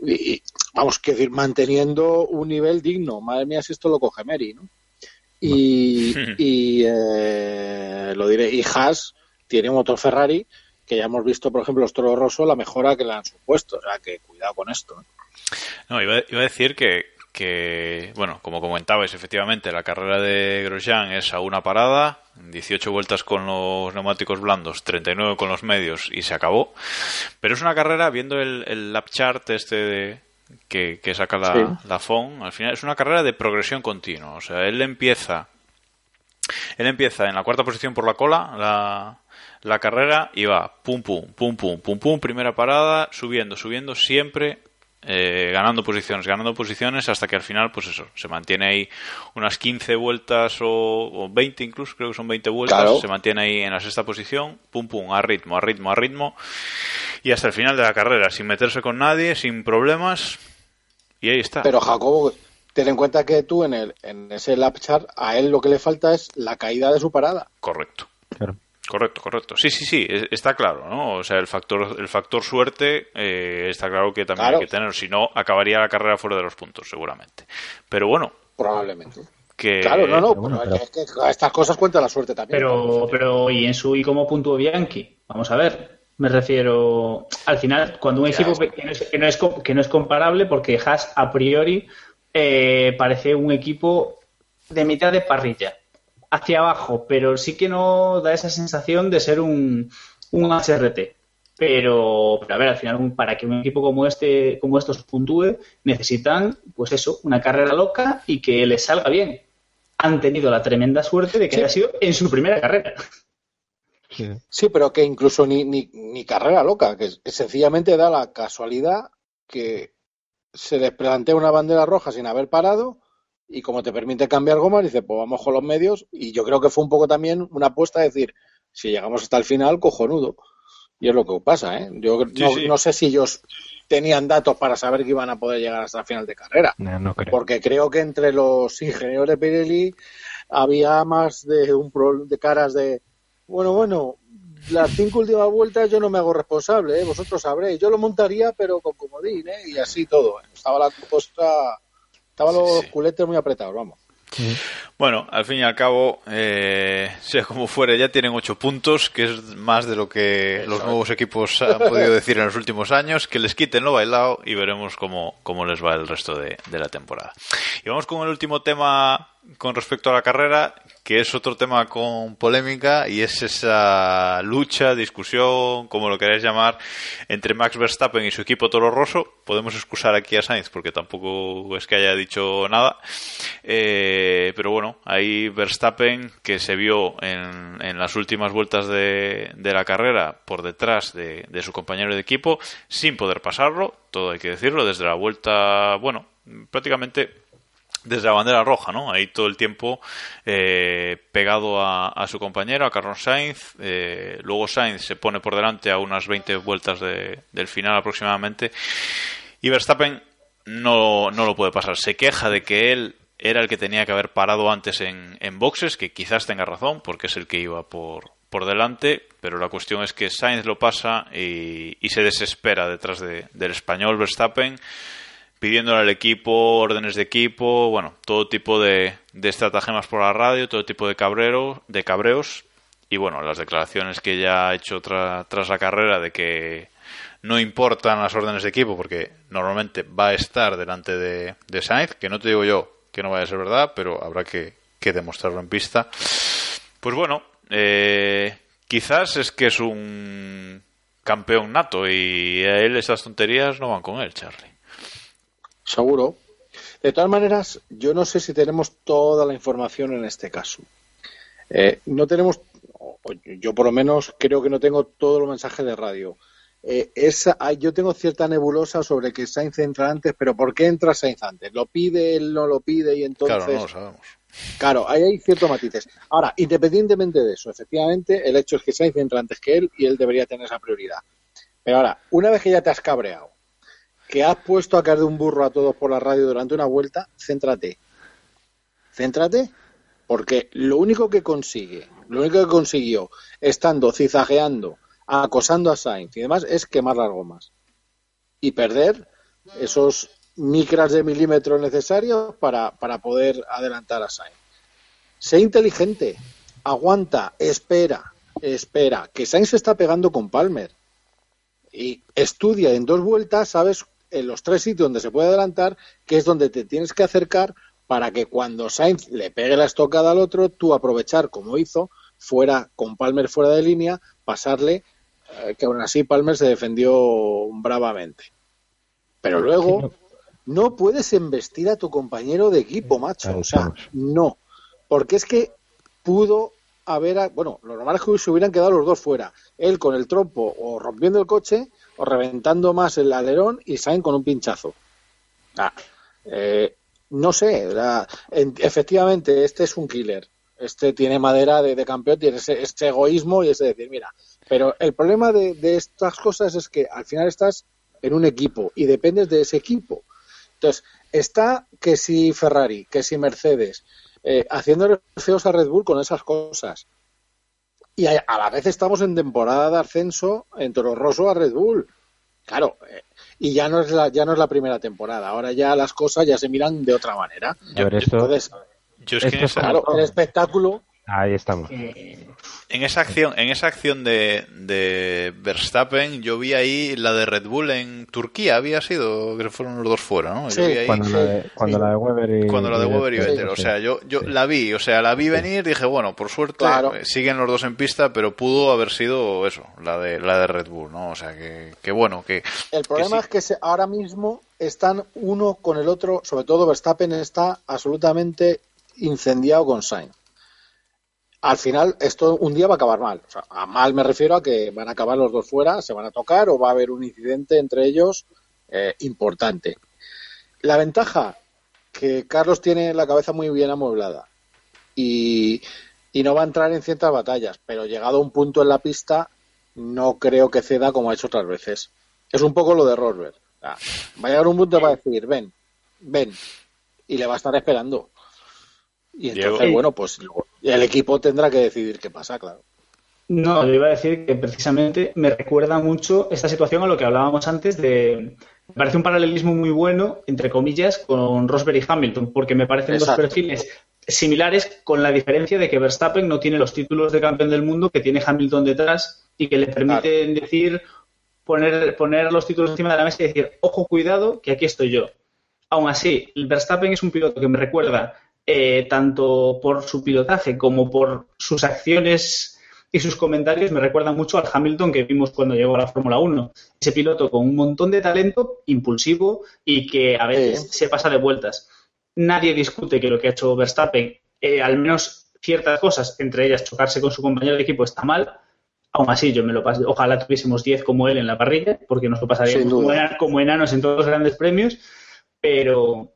y, y, vamos, que decir, manteniendo un nivel digno. Madre mía, si esto lo coge Mary, ¿no? Y, y eh, lo diré, y Haas tiene un motor Ferrari que ya hemos visto, por ejemplo, los Toro Rosso, la mejora que le han supuesto. O sea, que cuidado con esto. ¿eh? No, iba, iba a decir que, que, bueno, como comentabais, efectivamente, la carrera de Grosjean es a una parada, 18 vueltas con los neumáticos blandos, 39 con los medios y se acabó. Pero es una carrera, viendo el, el lap chart este de- que, que saca la, Sí. la FON, al final es una carrera de progresión continua. O sea, él empieza él empieza en la cuarta posición por la cola, la, la carrera, y va pum pum, pum pum, pum pum, primera parada, subiendo, subiendo, siempre eh, ganando posiciones, ganando posiciones, hasta que al final, pues eso, se mantiene ahí unas 15 vueltas o, o 20 incluso, creo que son 20 vueltas, Claro. se mantiene ahí en la sexta posición, pum pum, a ritmo, a ritmo, a ritmo, y hasta el final de la carrera, sin meterse con nadie, sin problemas, y ahí está. Pero Jacobo, ten en cuenta que tú en, el, en ese lap chart, a él lo que le falta es la caída de su parada. Correcto. Correcto, correcto. Sí, sí, sí, es- está claro, ¿no? O sea, el factor, el factor suerte eh, está claro que también Claro. hay que tener, si no, acabaría la carrera fuera de los puntos, seguramente. Pero bueno, Probablemente. que... Claro, no, no, pero bueno, pero es que a estas cosas cuenta la suerte también. Pero, pero, ¿y en su y cómo puntuó Bianchi? Vamos a ver. Me refiero, al final, cuando un Ya, equipo es- que no es, que no es, que no es comparable, porque Haas a priori eh, parece un equipo de mitad de parrilla, hacia abajo, pero sí que no da esa sensación de ser un, un HRT. Pero, pero a ver, al final, para que un equipo como este, como estos puntúe, necesitan, pues eso, una carrera loca y que les salga bien. Han tenido la tremenda suerte de que Sí. haya sido en su primera carrera. Sí. Sí, pero que incluso ni, ni, ni carrera loca, que, que sencillamente da la casualidad que se les plantea una bandera roja sin haber parado y como te permite cambiar gomas, dice, pues vamos con los medios y yo creo que fue un poco también una apuesta de decir, si llegamos hasta el final, cojonudo. Y es lo que pasa, ¿eh? Yo Sí, no, sí. no sé si ellos tenían datos para saber que iban a poder llegar hasta el final de carrera. No, no creo. Porque creo que entre los ingenieros de Pirelli había más de un pro- de caras de bueno, bueno, las cinco últimas vueltas yo no me hago responsable, ¿eh? vosotros sabréis. Yo lo montaría, pero con comodín, ¿eh? y así todo. ¿eh? Estaba la cosa, estaban los Sí, sí. culetes muy apretados, vamos. Bueno, al fin y al cabo, eh, sea como fuere, ya tienen ocho puntos, que es más de lo que los nuevos equipos han podido decir en los últimos años, que les quiten lo bailado y veremos cómo, cómo les va el resto de, de la temporada. Y vamos con el último tema con respecto a la carrera, que es otro tema con polémica y es esa lucha, discusión, como lo queráis llamar, entre Max Verstappen y su equipo Toro Rosso. Podemos excusar aquí a Sainz porque tampoco es que haya dicho nada. Eh, pero bueno, ahí Verstappen que se vio en, en las últimas vueltas de, de la carrera por detrás de, de su compañero de equipo sin poder pasarlo, todo hay que decirlo, desde la vuelta, bueno, prácticamente desde la bandera roja, ¿no? Ahí todo el tiempo eh, pegado a, su compañero, a Carlos Sainz. Eh, luego Sainz se pone por delante a unas 20 vueltas de- del final aproximadamente. Y Verstappen no, no lo puede pasar. Se queja de que él era el que tenía que haber parado antes en, en boxes, que quizás tenga razón, porque es el que iba por, por delante, pero la cuestión es que Sainz lo pasa y, se desespera detrás de, del español Verstappen, pidiéndole al equipo órdenes de equipo, bueno, todo tipo de, estratagemas por la radio, todo tipo de, cabrero, de cabreos, y bueno, las declaraciones que ya ha hecho tra, tras la carrera de que no importan las órdenes de equipo, porque normalmente va a estar delante de, de Sainz, que no te digo yo que no vaya a ser verdad, pero habrá que, que demostrarlo en pista. Pues bueno, eh, quizás es que es un campeón nato y a él esas tonterías no van con él, Charlie. Seguro. De todas maneras, yo no sé si tenemos toda la información en este caso. Eh, no tenemos, yo por lo menos creo que no tengo todos los mensajes de radio. Eh, esa, yo tengo cierta nebulosa sobre que Sainz entra antes, pero ¿por qué entra Sainz antes? ¿Lo pide, él no lo pide y entonces... Claro, no lo sabemos. Claro, ahí hay ciertos matices. Ahora, independientemente de eso, efectivamente, el hecho es que Sainz entra antes que él y él debería tener esa prioridad. Pero ahora, una vez que ya te has cabreado, que has puesto a caer de un burro a todos por la radio durante una vuelta, céntrate. Céntrate, porque lo único que consigue, lo único que consiguió, estando cizajeando, acosando a Sainz y demás, es quemar las gomas. Y perder esos micras de milímetro necesarios para, para poder adelantar a Sainz. Sé inteligente, aguanta, espera, espera, que Sainz se está pegando con Palmer y estudia en dos vueltas, sabes, en los tres sitios donde se puede adelantar, que es donde te tienes que acercar para que cuando Sainz le pegue la estocada al otro, tú aprovechar, como hizo, fuera con Palmer fuera de línea, pasarle, eh, que aún así Palmer se defendió bravamente. Pero luego, no puedes embestir a tu compañero de equipo, macho. O sea, no. Porque es que pudo haber. Bueno, lo normal es que se hubieran quedado los dos fuera. Él con el trompo o rompiendo el coche o reventando más el alerón y Sainz con un pinchazo. Ah, eh, no sé. En, efectivamente, este es un killer. Este tiene madera de, campeón, tiene ese, egoísmo y ese decir, mira. Pero el problema de, estas cosas es que al final estás en un equipo y dependes de ese equipo. Entonces, está que si Ferrari, que si Mercedes, eh, haciendo feos a Red Bull con esas cosas. Y a, a, la vez estamos en temporada de ascenso en Toro Rosso a Red Bull. Claro, eh, y ya no es la ya no es la primera temporada. Ahora ya las cosas ya se miran de otra manera. Yo esto, Entonces, yo es que esa... claro, el espectáculo Ahí estamos. En esa acción, en esa acción de, de, Verstappen, yo vi ahí la de Red Bull en Turquía, había sido, que fueron los dos fuera, ¿no? Sí, ahí, cuando, la de, cuando sí. la de Weber y, cuando la de Weber y Vettel. O sea, yo, yo la vi, o sea, la vi venir, dije, bueno, por suerte claro. siguen los dos en pista, pero pudo haber sido eso, la de la de Red Bull, ¿no? O sea, que, que bueno, que. El problema que es que se, ahora mismo están uno con el otro, sobre todo Verstappen está absolutamente incendiado con Sainz al final esto un día va a acabar mal. O sea, a mal me refiero a que van a acabar los dos fuera, se van a tocar o va a haber un incidente entre ellos eh, importante. La ventaja que Carlos tiene la cabeza muy bien amueblada y, y, no va a entrar en ciertas batallas, pero llegado a un punto en la pista no creo que ceda como ha hecho otras veces. Es un poco lo de Rosberg. Va a llegar un punto para decir, ven, ven, y le va a estar esperando. Y entonces, Diego. bueno, pues el equipo tendrá que decidir qué pasa, claro. No, yo iba a decir que precisamente me recuerda mucho esta situación a lo que hablábamos antes de. Me parece un paralelismo muy bueno, entre comillas, con Rosberg y Hamilton, porque me parecen Exacto. dos perfiles similares, con la diferencia de que Verstappen no tiene los títulos de campeón del mundo que tiene Hamilton detrás y que le permiten claro. decir, poner, poner los títulos encima de la mesa y decir, ojo, cuidado, que aquí estoy yo. Aún así, Verstappen es un piloto que me recuerda eh, tanto por su pilotaje como por sus acciones y sus comentarios, me recuerdan mucho al Hamilton que vimos cuando llegó a la Fórmula 1. Ese piloto con un montón de talento, impulsivo y que a veces sí. se pasa de vueltas. Nadie discute que lo que ha hecho Verstappen, eh, al menos ciertas cosas, entre ellas chocarse con su compañero de equipo, está mal. Aún así, yo me lo. Ojalá tuviésemos 10 como él en la parrilla, porque nos lo pasaríamos como enanos en todos los grandes premios. Pero,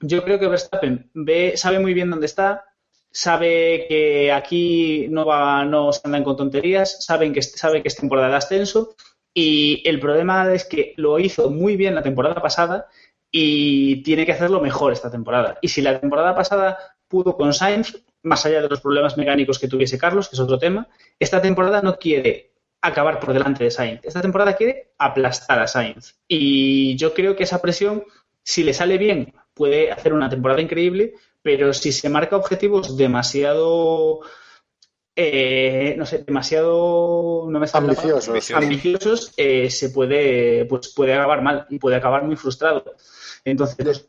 yo creo que Verstappen ve, sabe muy bien dónde está, sabe que aquí no va, no se andan con tonterías, sabe que es temporada de ascenso y el problema es que lo hizo muy bien la temporada pasada y tiene que hacerlo mejor esta temporada. Y si la temporada pasada pudo con Sainz, más allá de los problemas mecánicos que tuviese Carlos, que es otro tema, esta temporada no quiere acabar por delante de Sainz. Esta temporada quiere aplastar a Sainz. Y yo creo que esa presión, si le sale bien, puede hacer una temporada increíble, pero si se marca objetivos demasiado eh, no sé, demasiado no me ambiciosos, ambiciosos eh, se puede, pues puede acabar mal y puede acabar muy frustrado. Entonces,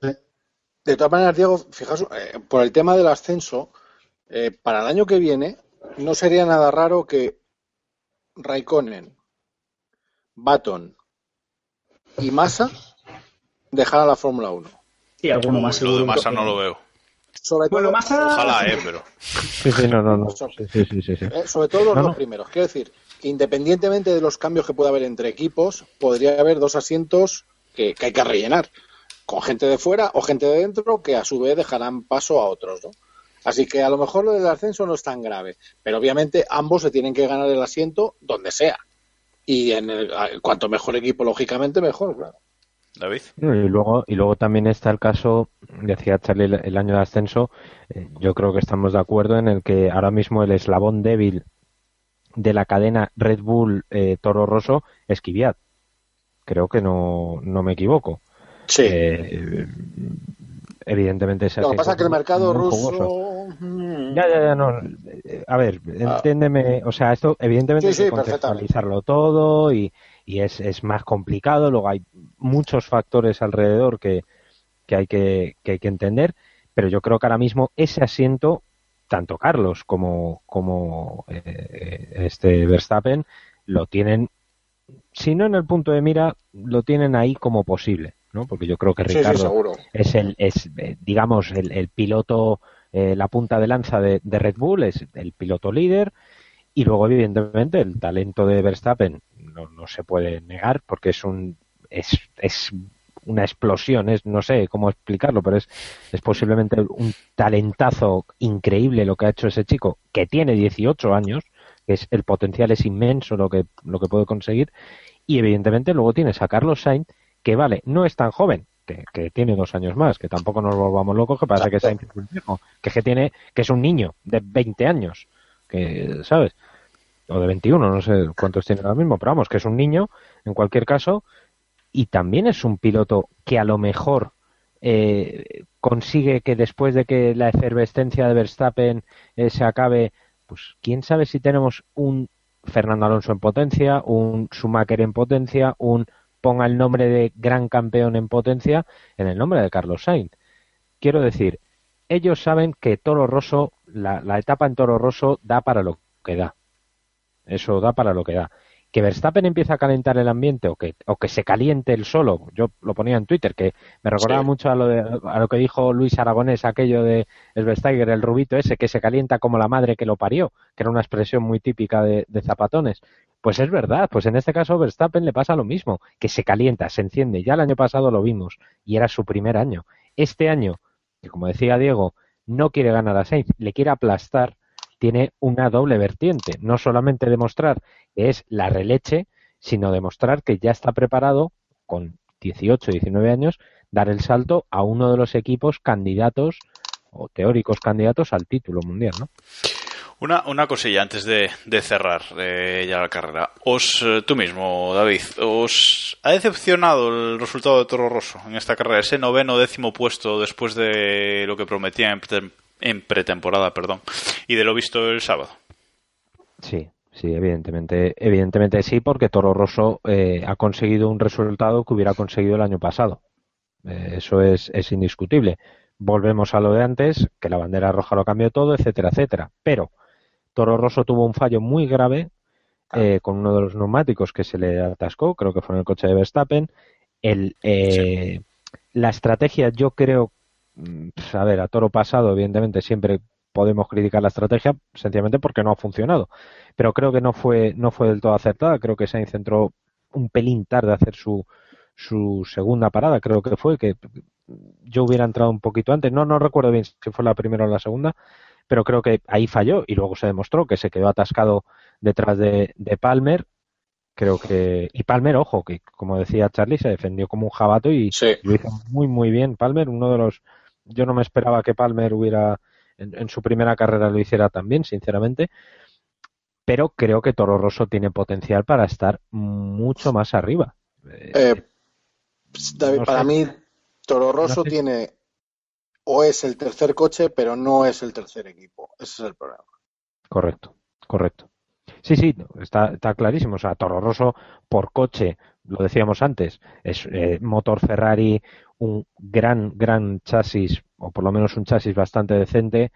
de, todas maneras, Diego, fijaos, eh, por el tema del ascenso, para el año que viene no sería nada raro que Raikkonen, Baton y Massa dejaran la Fórmula 1. Y alguno más Lo de Massa no lo veo. Sobre bueno, todo, Massa... Ojalá, eh, pero. Sí, sí, no, no, no. Sí, sí, sí, sí, sí. Eh, sobre todo los No, dos no. primeros. Quiero decir, que independientemente de los cambios que pueda haber entre equipos, podría haber dos asientos que, que hay que rellenar. Con gente de fuera o gente de dentro que a su vez dejarán paso a otros, ¿no? Así que a lo mejor lo del ascenso no es tan grave. Pero obviamente ambos se tienen que ganar el asiento donde sea. Y en el, cuanto mejor equipo, lógicamente, mejor, claro. David. Y luego, y luego también está el caso, decía Charlie, el, el año de ascenso. eh, yo creo que estamos de acuerdo en el que ahora mismo el eslabón débil de la cadena Red Bull eh, Toro Rosso es Kvyat. Creo que no, no me equivoco. Sí. Eh, evidentemente ese lo que pasa es que el mercado ruso. jugoso. mm, Ya, ya, ya, no. eh, A ver, entiéndeme. O sea, esto evidentemente Ah. Sí, hay que contextualizarlo todo y, y es, es más complicado. Luego hay muchos factores alrededor que, que, hay que, que hay que entender. Pero yo creo que ahora mismo ese asiento, tanto Carlos como, como eh, este Verstappen, lo tienen, si no en el punto de mira, lo tienen ahí como posible. ¿no? Porque yo creo que Sí, sí, Ricardo es el es eh, digamos el, el piloto eh, la punta de lanza de, de Red Bull es el piloto líder y luego evidentemente el talento de Verstappen no, no se puede negar porque es un es, es una explosión es no sé cómo explicarlo pero es es posiblemente un talentazo increíble lo que ha hecho ese chico que tiene 18 años que es el potencial es inmenso lo que lo que puede conseguir y evidentemente luego tienes a Carlos Sainz que vale, no es tan joven, que, que tiene dos años más, que tampoco nos volvamos locos, que parece que Sainz es un viejo, que que tiene, que es un niño de 20 años, que, ¿sabes? O de 21, no sé cuántos tiene ahora mismo, pero vamos, que es un niño, en cualquier caso, y también es un piloto que a lo mejor eh, consigue que después de que la efervescencia de Verstappen eh, se acabe, pues quién sabe si tenemos un Fernando Alonso en potencia, un Schumacher en potencia, un ponga el nombre de gran campeón en potencia en el nombre de Carlos Sainz. Quiero decir, ellos saben que Toro Rosso, la, la etapa en Toro Rosso da para lo que da. Eso da para lo que da. Que Verstappen empieza a calentar el ambiente o que, o que se caliente el solo, yo lo ponía en Twitter, que me recordaba Sí. mucho a lo, de, a lo que dijo Luis Aragonés, aquello de Svesteiger, el rubito ese, que se calienta como la madre que lo parió, que era una expresión muy típica de, de zapatones. Pues es verdad, pues en este caso Verstappen le pasa lo mismo, que se calienta, se enciende. Ya el año pasado lo vimos y era su primer año. Este año, que como decía Diego, no quiere ganar a Sainz, le quiere aplastar, tiene una doble vertiente. No solamente demostrar que es la releche, sino demostrar que ya está preparado, con 18, 19 años, dar el salto a uno de los equipos candidatos o teóricos candidatos al título mundial, ¿no? Una, una cosilla antes de, de cerrar ya la carrera. Os, eh, tú mismo, David, ¿os ha decepcionado el resultado de Toro Rosso en esta carrera? Ese noveno décimo puesto después de lo que prometía en, en pretemporada, perdón, y de lo visto el sábado. Sí, sí, evidentemente, evidentemente sí, porque Toro Rosso eh, ha conseguido un resultado que hubiera conseguido el año pasado. Eh, eso es, es indiscutible. Volvemos a lo de antes, que la bandera roja lo cambió todo, etcétera, etcétera. Pero Toro Rosso tuvo un fallo muy grave eh, con uno de los neumáticos que se le atascó, creo que fue en el coche de Verstappen. El, eh, La estrategia, yo creo, a ver, a toro pasado, evidentemente, siempre podemos criticar la estrategia, sencillamente porque no ha funcionado. Pero creo que no fue, no fue del todo acertada. Creo que Sainz entró un pelín tarde a hacer su, su segunda parada, creo que fue, que yo hubiera entrado un poquito antes. No, no recuerdo bien si fue la primera o la segunda, pero creo que ahí falló y luego se demostró que se quedó atascado detrás de, de Palmer Creo que. Y Palmer, ojo, que como decía Charlie, se defendió como un jabato y lo hizo muy, muy bien. Palmer, uno de los. Yo no me esperaba que Palmer hubiera. En, su primera carrera lo hiciera tan bien, sinceramente. Pero creo que Toro Rosso tiene potencial para estar mucho más arriba. Eh, David, para mí, Toro Rosso tiene. O es el tercer coche, pero no es el tercer equipo. Ese es el problema. Correcto, correcto. Sí, sí, está, está clarísimo. O sea, Toro Rosso por coche, lo decíamos antes, es eh, motor Ferrari, un gran, gran chasis, o por lo menos un chasis bastante decente.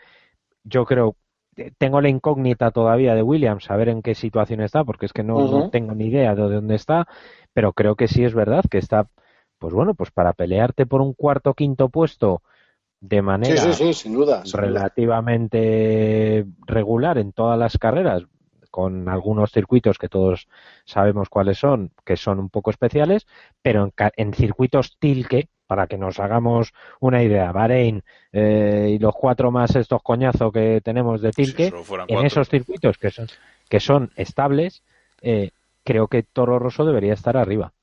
Yo creo, eh, tengo la incógnita todavía de Williams, a ver en qué situación está, porque es que no, no tengo ni idea de dónde está, pero creo que sí es verdad que está, pues bueno, pues para pelearte por un cuarto o quinto puesto de manera relativamente regular en todas las carreras, con algunos circuitos que todos sabemos cuáles son, que son un poco especiales, pero en, circuitos tilque, para que nos hagamos una idea, Bahrein eh, y los cuatro más estos coñazos que tenemos de tilque, en esos circuitos que son, que son estables, eh, creo que Toro Rosso debería estar arriba.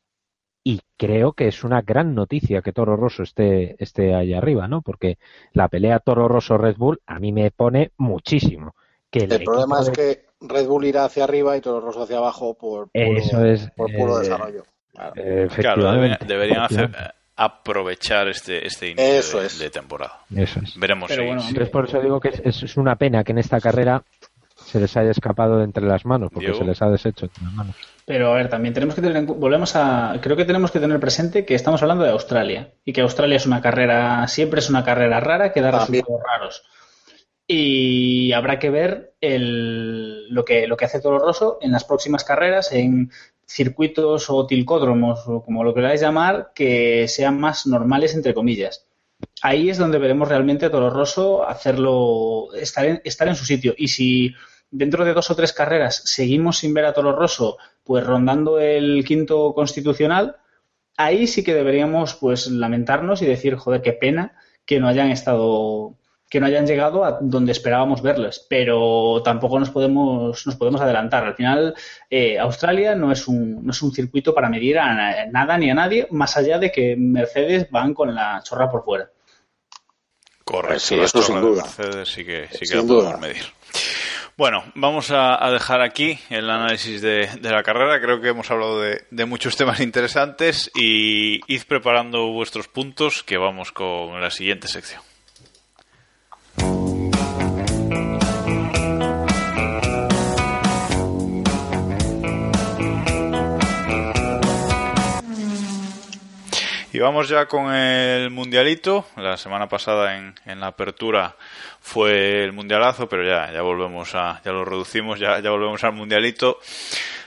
Y creo que es una gran noticia que Toro Rosso esté, esté ahí arriba, ¿no? Porque la pelea Toro Rosso-Red Bull a mí me pone muchísimo. Que el, problema es que Red Bull irá hacia arriba y Toro Rosso hacia abajo por puro, desarrollo. Claro, deberían, hacer, aprovechar este, este inicio de, temporada. Eso es. Veremos si, por eso digo que es, una pena que en esta carrera se les haya escapado de entre las manos, porque se les ha deshecho entre las manos. Pero a ver, también tenemos que tener, volvemos a, creo que tenemos que tener presente que estamos hablando de Australia y que Australia es una carrera, siempre es una carrera rara que da resultados raros y habrá que ver el, lo, que, hace Toro Rosso en las próximas carreras, en circuitos o tilcódromos, o como lo queráis llamar, que sean más normales, entre comillas. Ahí es donde veremos realmente a Toro Rosso hacerlo, estar en, estar en su sitio. Y si dentro de dos o tres carreras seguimos sin ver a Toro Rosso, pues rondando el quinto constitucional, ahí sí que deberíamos pues lamentarnos y decir, joder, qué pena que no hayan estado que no hayan llegado a donde esperábamos verles, pero tampoco nos podemos, nos podemos adelantar. Al final, eh, Australia no es, un, no es un circuito para medir a nada ni a nadie, más allá de que Mercedes van con la chorra por fuera. Correcto, sí, eso sin duda. Mercedes sí que, sí que lo podemos medir. Bueno, vamos a, dejar aquí el análisis de, la carrera. Creo que hemos hablado de, de, muchos temas interesantes y id preparando vuestros puntos que vamos con la siguiente sección. Y vamos ya con el mundialito. La semana pasada en, en, la apertura fue el mundialazo, pero ya, ya volvemos a, ya lo reducimos, ya, ya volvemos al mundialito,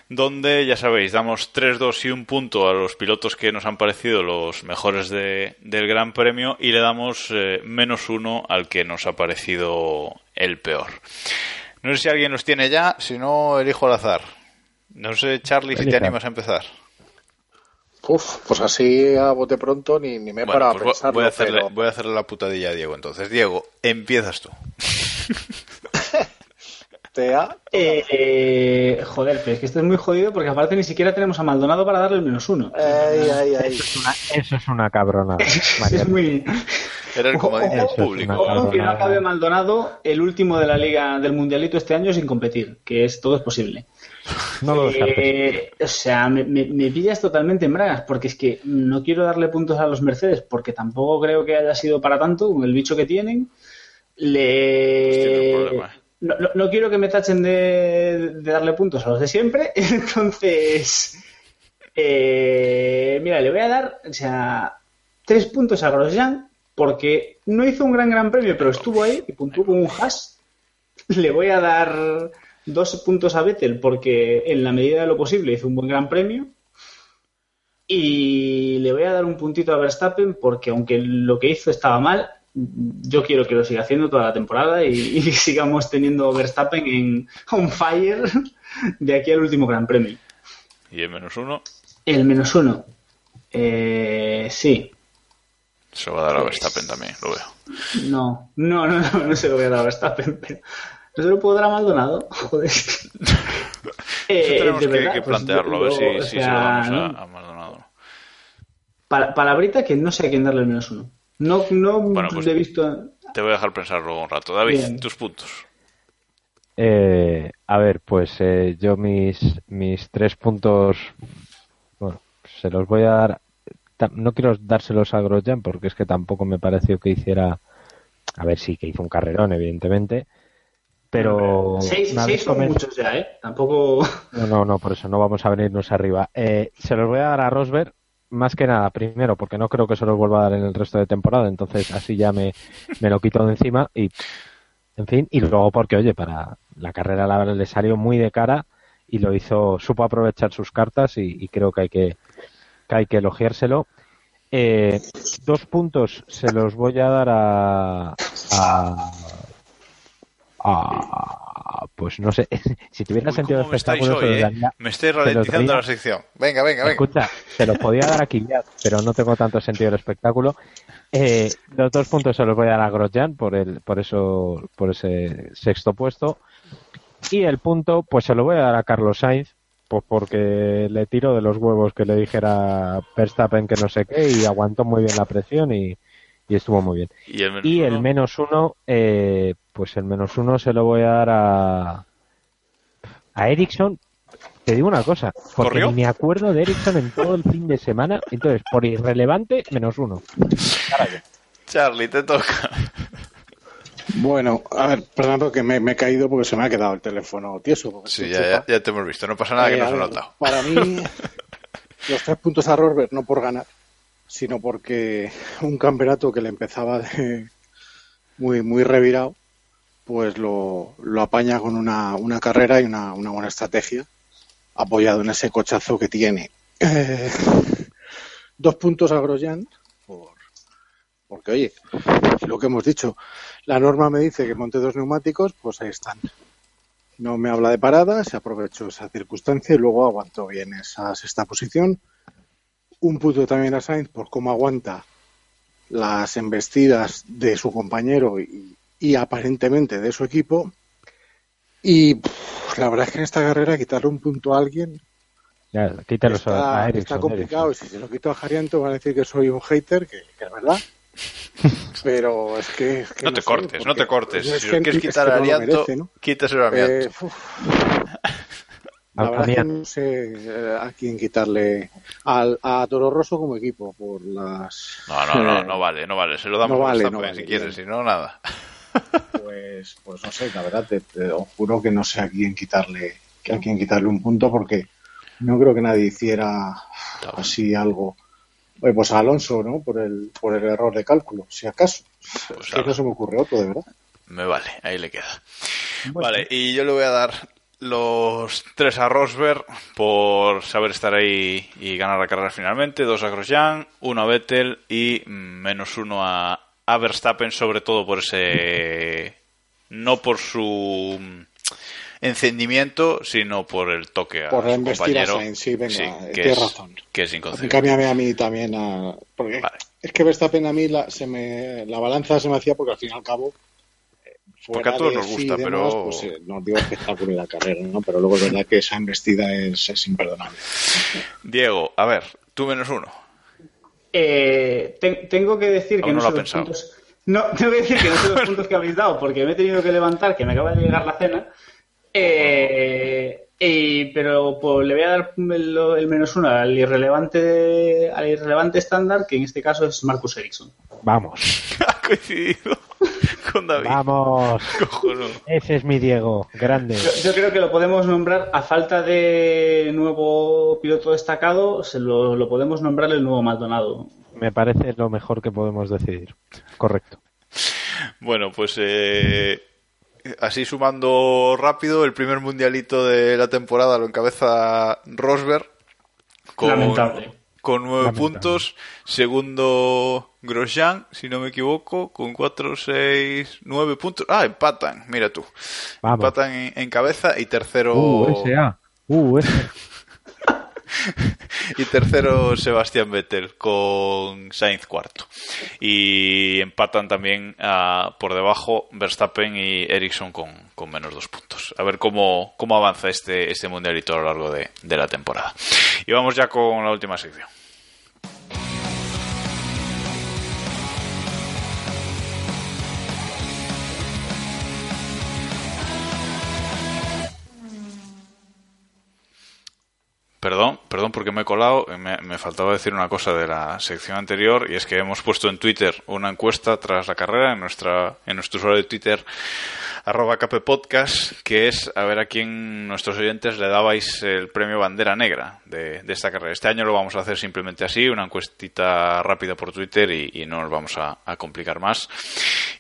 donde ya sabéis, damos 3, 2 y un punto a los pilotos que nos han parecido los mejores de, del Gran Premio y le damos eh, menos uno al que nos ha parecido el peor. No sé si alguien los tiene ya, si no, elijo al azar. No sé, Charlie, si te animas a empezar. Uf, pues así a bote pronto ni, ni me he parado pues a pensar. Voy a, hacerle, voy a hacerle la putadilla a Diego entonces. Diego, empiezas tú. Tea. Eh, joder, pero es que esto es muy jodido porque aparte ni siquiera tenemos a Maldonado para darle el menos uno. Ay, Eso, es una, eso es una cabronada. es muy... Era el comodín público. Aunque no acabe Maldonado, el último de la liga del mundialito este año sin competir, que es todo es posible. No lo eh, O sea, me, pillas totalmente en bragas, porque es que no quiero darle puntos a los Mercedes, porque tampoco creo que haya sido para tanto con el bicho que tienen. Le... Eh. no, quiero que me tachen de, darle puntos a los de siempre, entonces. Eh, mira, le voy a dar, o sea, tres puntos a Grosjean, porque no hizo un gran gran premio, pero estuvo ahí y puntuó con un hash. Le voy a dar dos puntos a Vettel porque en la medida de lo posible hizo un buen gran premio. Y le voy a dar un puntito a Verstappen porque aunque lo que hizo estaba mal, yo quiero que lo siga haciendo toda la temporada y, sigamos teniendo Verstappen en on fire de aquí al último gran premio. ¿Y el menos uno? El menos uno. Eh, sí. Se va a dar a Verstappen también, lo veo. No, no, no, no, no se lo voy a dar a Verstappen, pero No se lo puedo dar a Maldonado. Joder. Eso Eh, tenemos que, que pues plantearlo, a ver si, si se sea, lo damos a, no. a Maldonado. Pa- palabrita que no sé a quién darle el menos uno. No, no Bueno, pues- he visto. Te voy a dejar pensarlo un rato. David, Bien. tus puntos. Eh, a ver, pues eh, yo mis, mis tres puntos, bueno, se los voy a dar. No quiero dárselos a Grosjean porque es que tampoco me pareció que hiciera. A ver, sí, que hizo un carrerón, evidentemente. Pero. Seis, seis son comen- muchos ya, ¿eh? Tampoco. No, no, no, por eso no vamos a venirnos arriba. Eh, se los voy a dar a Rosberg, más que nada, primero, porque no creo que se los vuelva a dar en el resto de temporada, entonces así ya me, me lo quito de encima y, en fin, y luego porque, oye, para la carrera la le salió muy de cara y lo hizo, supo aprovechar sus cartas y, y creo que hay que, que hay que elogiárselo. Eh, dos puntos se los voy a dar a, a, a- pues no sé, si tuviera Uy, sentido de ¿cómo estáis espectáculo hoy, eh? daría- Me estoy ralentizando la sección. Venga, venga, venga. Escucha, se los podía dar a Kvyat, pero no tengo tanto sentido del espectáculo. Eh, los dos puntos se los voy a dar a Grosjean por el, por eso, por ese sexto puesto. Y el punto, pues se lo voy a dar a Carlos Sainz, pues porque le tiro de los huevos que le dijera Verstappen que no sé qué y aguantó muy bien la presión y, y estuvo muy bien. Y el menos Y el uno, menos uno, eh, pues el menos uno se lo voy a dar a, a Ericsson. Te digo una cosa, porque ¿Corrió? ni me acuerdo de Ericsson en todo el fin de semana. Entonces, por irrelevante, menos uno. Charlie, te toca. Bueno, a ver, perdón porque me, me he caído porque se me ha quedado el teléfono tieso. Sí, ya, ya, ya te hemos visto. No pasa nada que Eh, no a se notado. Para mí, los tres puntos a Rosberg no por ganar, sino porque un campeonato que le empezaba de muy, muy revirado, pues lo, lo apaña con una, una carrera y una, una buena estrategia, apoyado en ese cochazo que tiene. Eh, dos puntos a Grosjean, por, porque oye, lo que hemos dicho, la norma me dice que monte dos neumáticos, pues ahí están no me habla de parada, se aprovechó esa circunstancia y luego aguantó bien esa sexta posición. Un punto también a Sainz por cómo aguanta las embestidas de su compañero y, y aparentemente de su equipo. Y pff, la verdad es que en esta carrera quitarle un punto a alguien Ya, a, está, a está complicado. Y si se lo quito a Jarianto van a decir que soy un hater, que, que es verdad. Pero es que, es que No te sé, cortes, no te cortes. es Si quieres quitar a Arianto, quítaselo a Arianto. Eh, La verdad a mí- es que no sé eh, a quién quitarle al, a Toro Rosso como equipo por las No, no, no, no vale, no vale. Se lo damos No a vale, no vale, si quieres, si no, nada. pues pues no sé la verdad te, te- os juro que no sé a quién quitarle que a quién quitarle un punto porque no creo que nadie hiciera así algo. Oye, pues a Alonso no por el por el error de cálculo si acaso. Pues Es que no se me ocurre otro de verdad. Me vale, ahí le queda. Vale, y yo le voy a dar los tres a Rosberg por saber estar ahí y ganar la carrera finalmente, dos a Grosjean, uno a Vettel y menos uno a, a Verstappen, sobre todo por ese... no por su encendimiento, sino por el toque a Por la su embestida a compañero. Sainz, sí, venga, eh, que tienes es, razón. Que es A inconcebible. cámbiame a mí también a porque Vale. es que Verstappen a mí la, se me, la balanza se me hacía porque al fin y al cabo Porque a todos nos gusta, demás, pero- pues, eh, nos dio espectáculo en la carrera no pero luego es verdad que esa embestida es, es imperdonable Diego, a ver, tú menos uno. Eh, te- tengo que decir que no, no lo sé puntos. No, tengo que decir que no sé los puntos que habéis dado porque me he tenido que levantar, que me acaba de llegar la cena. Eh, y- pero pues, le voy a dar el, el menos uno al irrelevante, al irrelevante estándar, que en este caso es Marcus Ericsson. Vamos, Ha coincidido con David. vamos. Ese es mi Diego, grande. Yo, yo creo que lo podemos nombrar, a falta de nuevo piloto destacado, se lo, lo podemos nombrar el nuevo Maldonado. Me parece lo mejor que podemos decidir. Correcto. Bueno, pues eh, así sumando rápido, el primer mundialito de la temporada lo encabeza Rosberg con, Lamentable. con nueve Lamentable. puntos. Segundo Grosjean, si no me equivoco, con cuatro, seis, nueve puntos. Ah, empatan, mira tú. Vamos. Empatan en, en cabeza y tercero. Uh, ese A. Uh, ese. y tercero Sebastián Vettel con Sainz cuarto. Y empatan también ah, por debajo Verstappen y Ericsson con, con, menos dos puntos. A ver cómo, cómo avanza este, este mundialito a lo largo de, de la temporada. Y vamos ya con la última sección. Perdón, porque me he colado, me, faltaba decir una cosa de la sección anterior y es que hemos puesto en Twitter una encuesta tras la carrera en nuestra en nuestro usuario de Twitter arroba que es a ver a quién nuestros oyentes le dabais el premio Bandera Negra de, esta carrera. Este año lo vamos a hacer simplemente así, una encuestita rápida por Twitter y, no nos vamos a, a, complicar más.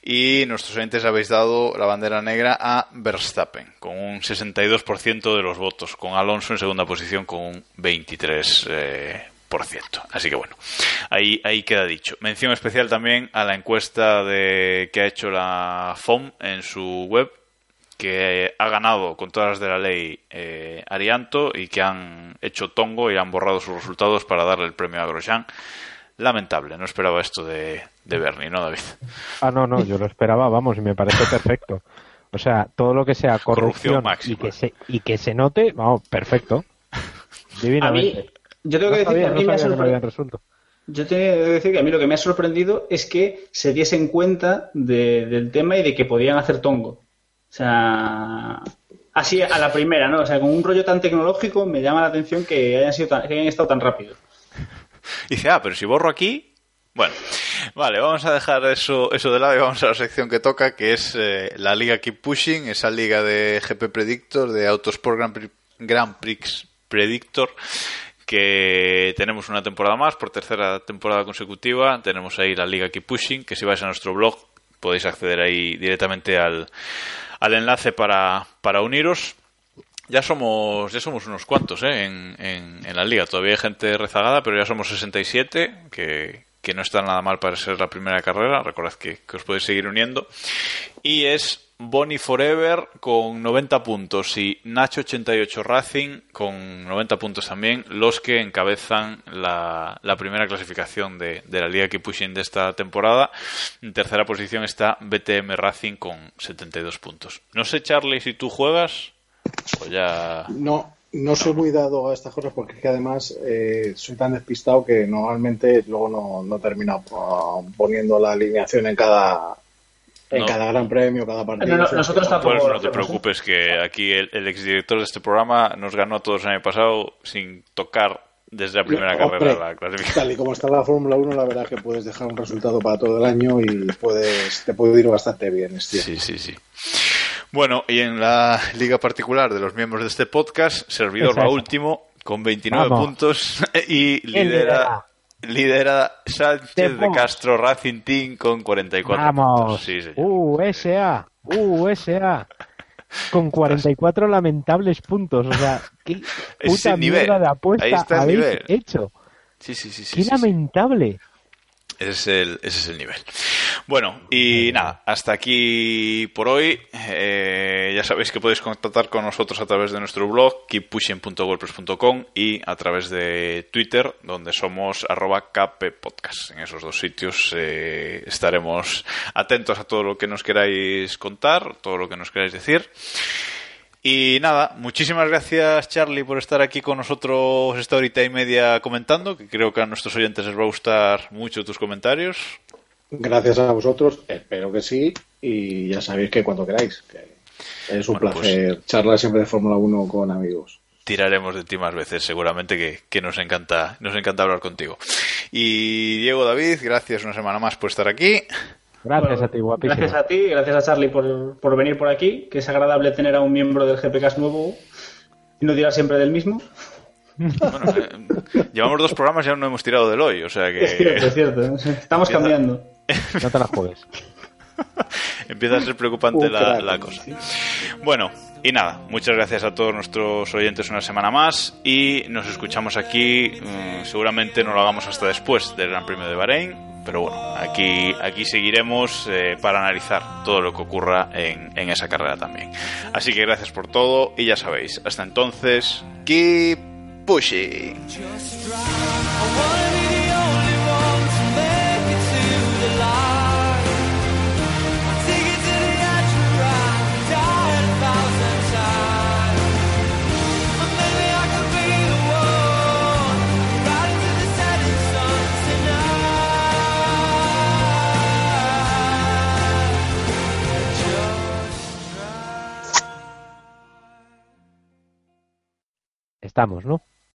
Y nuestros oyentes habéis dado la Bandera Negra a Verstappen, con un 62% de los votos, con Alonso en segunda posición con un 23%. Eh, por ciento. Así que bueno, ahí, ahí queda dicho. Mención especial también a la encuesta de, que ha hecho la FOM en su web, que ha ganado con todas las de la ley eh, Arianto y que han hecho tongo y han borrado sus resultados para darle el premio a Grosjean. Lamentable, no esperaba esto de, de Bernie, ¿no, David? Ah, no, no, yo lo esperaba, vamos, y me parece perfecto. O sea, todo lo que sea corrupción, corrupción y, que se, y que se note, vamos, perfecto. Divinamente. A mí, yo tengo que decir que a mí me ha sorprendido. Yo tengo que decir que a mí lo que me ha sorprendido es que se diesen cuenta de, del tema y de que podían hacer tongo. O sea, así a la primera, ¿no? O sea, con un rollo tan tecnológico me llama la atención que hayan, sido tan, que hayan estado tan rápidos. Dice, ah, pero si borro aquí. Bueno, vale, vamos a dejar eso, eso de lado y vamos a la sección que toca, que es eh, la Liga Keep Pushing, esa liga de GP Predictor, de Autosport Grand Prix, Grand Prix Predictor, que tenemos una temporada más, por tercera temporada consecutiva. Tenemos ahí la Liga Keep Pushing, que si vais a nuestro blog podéis acceder ahí directamente al, al enlace para, para uniros. Ya somos, ya somos unos cuantos ¿eh? en, en, en, la liga. Todavía hay gente rezagada, pero ya somos 67, que, que no está nada mal para ser la primera carrera. Recordad que, que os podéis seguir uniendo. Y es Bonnie Forever con 90 puntos y Nacho88 Racing con 90 puntos también, los que encabezan la, la primera clasificación de, de, la Liga que Pushing de esta temporada. En tercera posición está BTM Racing con 72 puntos. No sé, Charlie, si tú juegas o ya. No, no soy muy dado a estas cosas porque es que además eh, soy tan despistado que normalmente luego no, no termino poniendo la alineación en cada en no. cada gran premio, cada partido. No, no, nosotros tampoco. Pues no te preocupes, que aquí el, el exdirector de este programa nos ganó a todos el año pasado sin tocar desde la primera Hombre, carrera la clasificación. Tal y como está la Fórmula 1, la verdad es que puedes dejar un resultado para todo el año y puedes, te puede ir bastante bien. Este sí, sí, sí. Bueno, y en la liga particular de los miembros de este podcast, Servidor va último con 29 Vamos. puntos y lidera lidera Sánchez de, Castro Racing Team con 44 Vamos. puntos. Sí, señor. USA, USA. Con 44 lamentables puntos. O sea, qué puta mierda de apuesta habéis nivel. hecho. Sí, sí, sí. sí qué sí, lamentable. Ese es, el, ese es el nivel. Bueno, y nada, hasta aquí por hoy. Eh, ya sabéis que podéis contactar con nosotros a través de nuestro blog, keeppushing.wordpress.com y a través de Twitter, donde somos arroba. En esos dos sitios eh, estaremos atentos a todo lo que nos queráis contar, todo lo que nos queráis decir. Y nada, muchísimas gracias Charlie por estar aquí con nosotros esta horita y media comentando, que creo que a nuestros oyentes les va a gustar mucho tus comentarios. Gracias a vosotros, espero que sí, y ya sabéis que cuando queráis, que es un bueno, placer pues, charlar siempre de Fórmula 1 con amigos. Tiraremos de ti más veces, seguramente que, que, nos encanta, nos encanta hablar contigo. Y Diego David, gracias una semana más por estar aquí. Gracias bueno, a ti, guapísimo. Gracias a ti, gracias a Charlie por, por, venir por aquí, que es agradable tener a un miembro del GPCast nuevo y no tirar siempre del mismo. Bueno, eh, llevamos dos programas y aún no hemos tirado del hoy, o sea que... Es cierto, es cierto. Estamos cambiando. No te la juegues. Empieza a ser preocupante la, la, cosa. Bueno, y nada, muchas gracias a todos nuestros oyentes una semana más y nos escuchamos aquí. Um, seguramente no lo hagamos hasta después del Gran Premio de Bahrein, pero bueno, aquí, aquí seguiremos eh, para analizar todo lo que ocurra en, en, esa carrera también. Así que gracias por todo y ya sabéis, hasta entonces, keep pushing. Estamos, ¿no?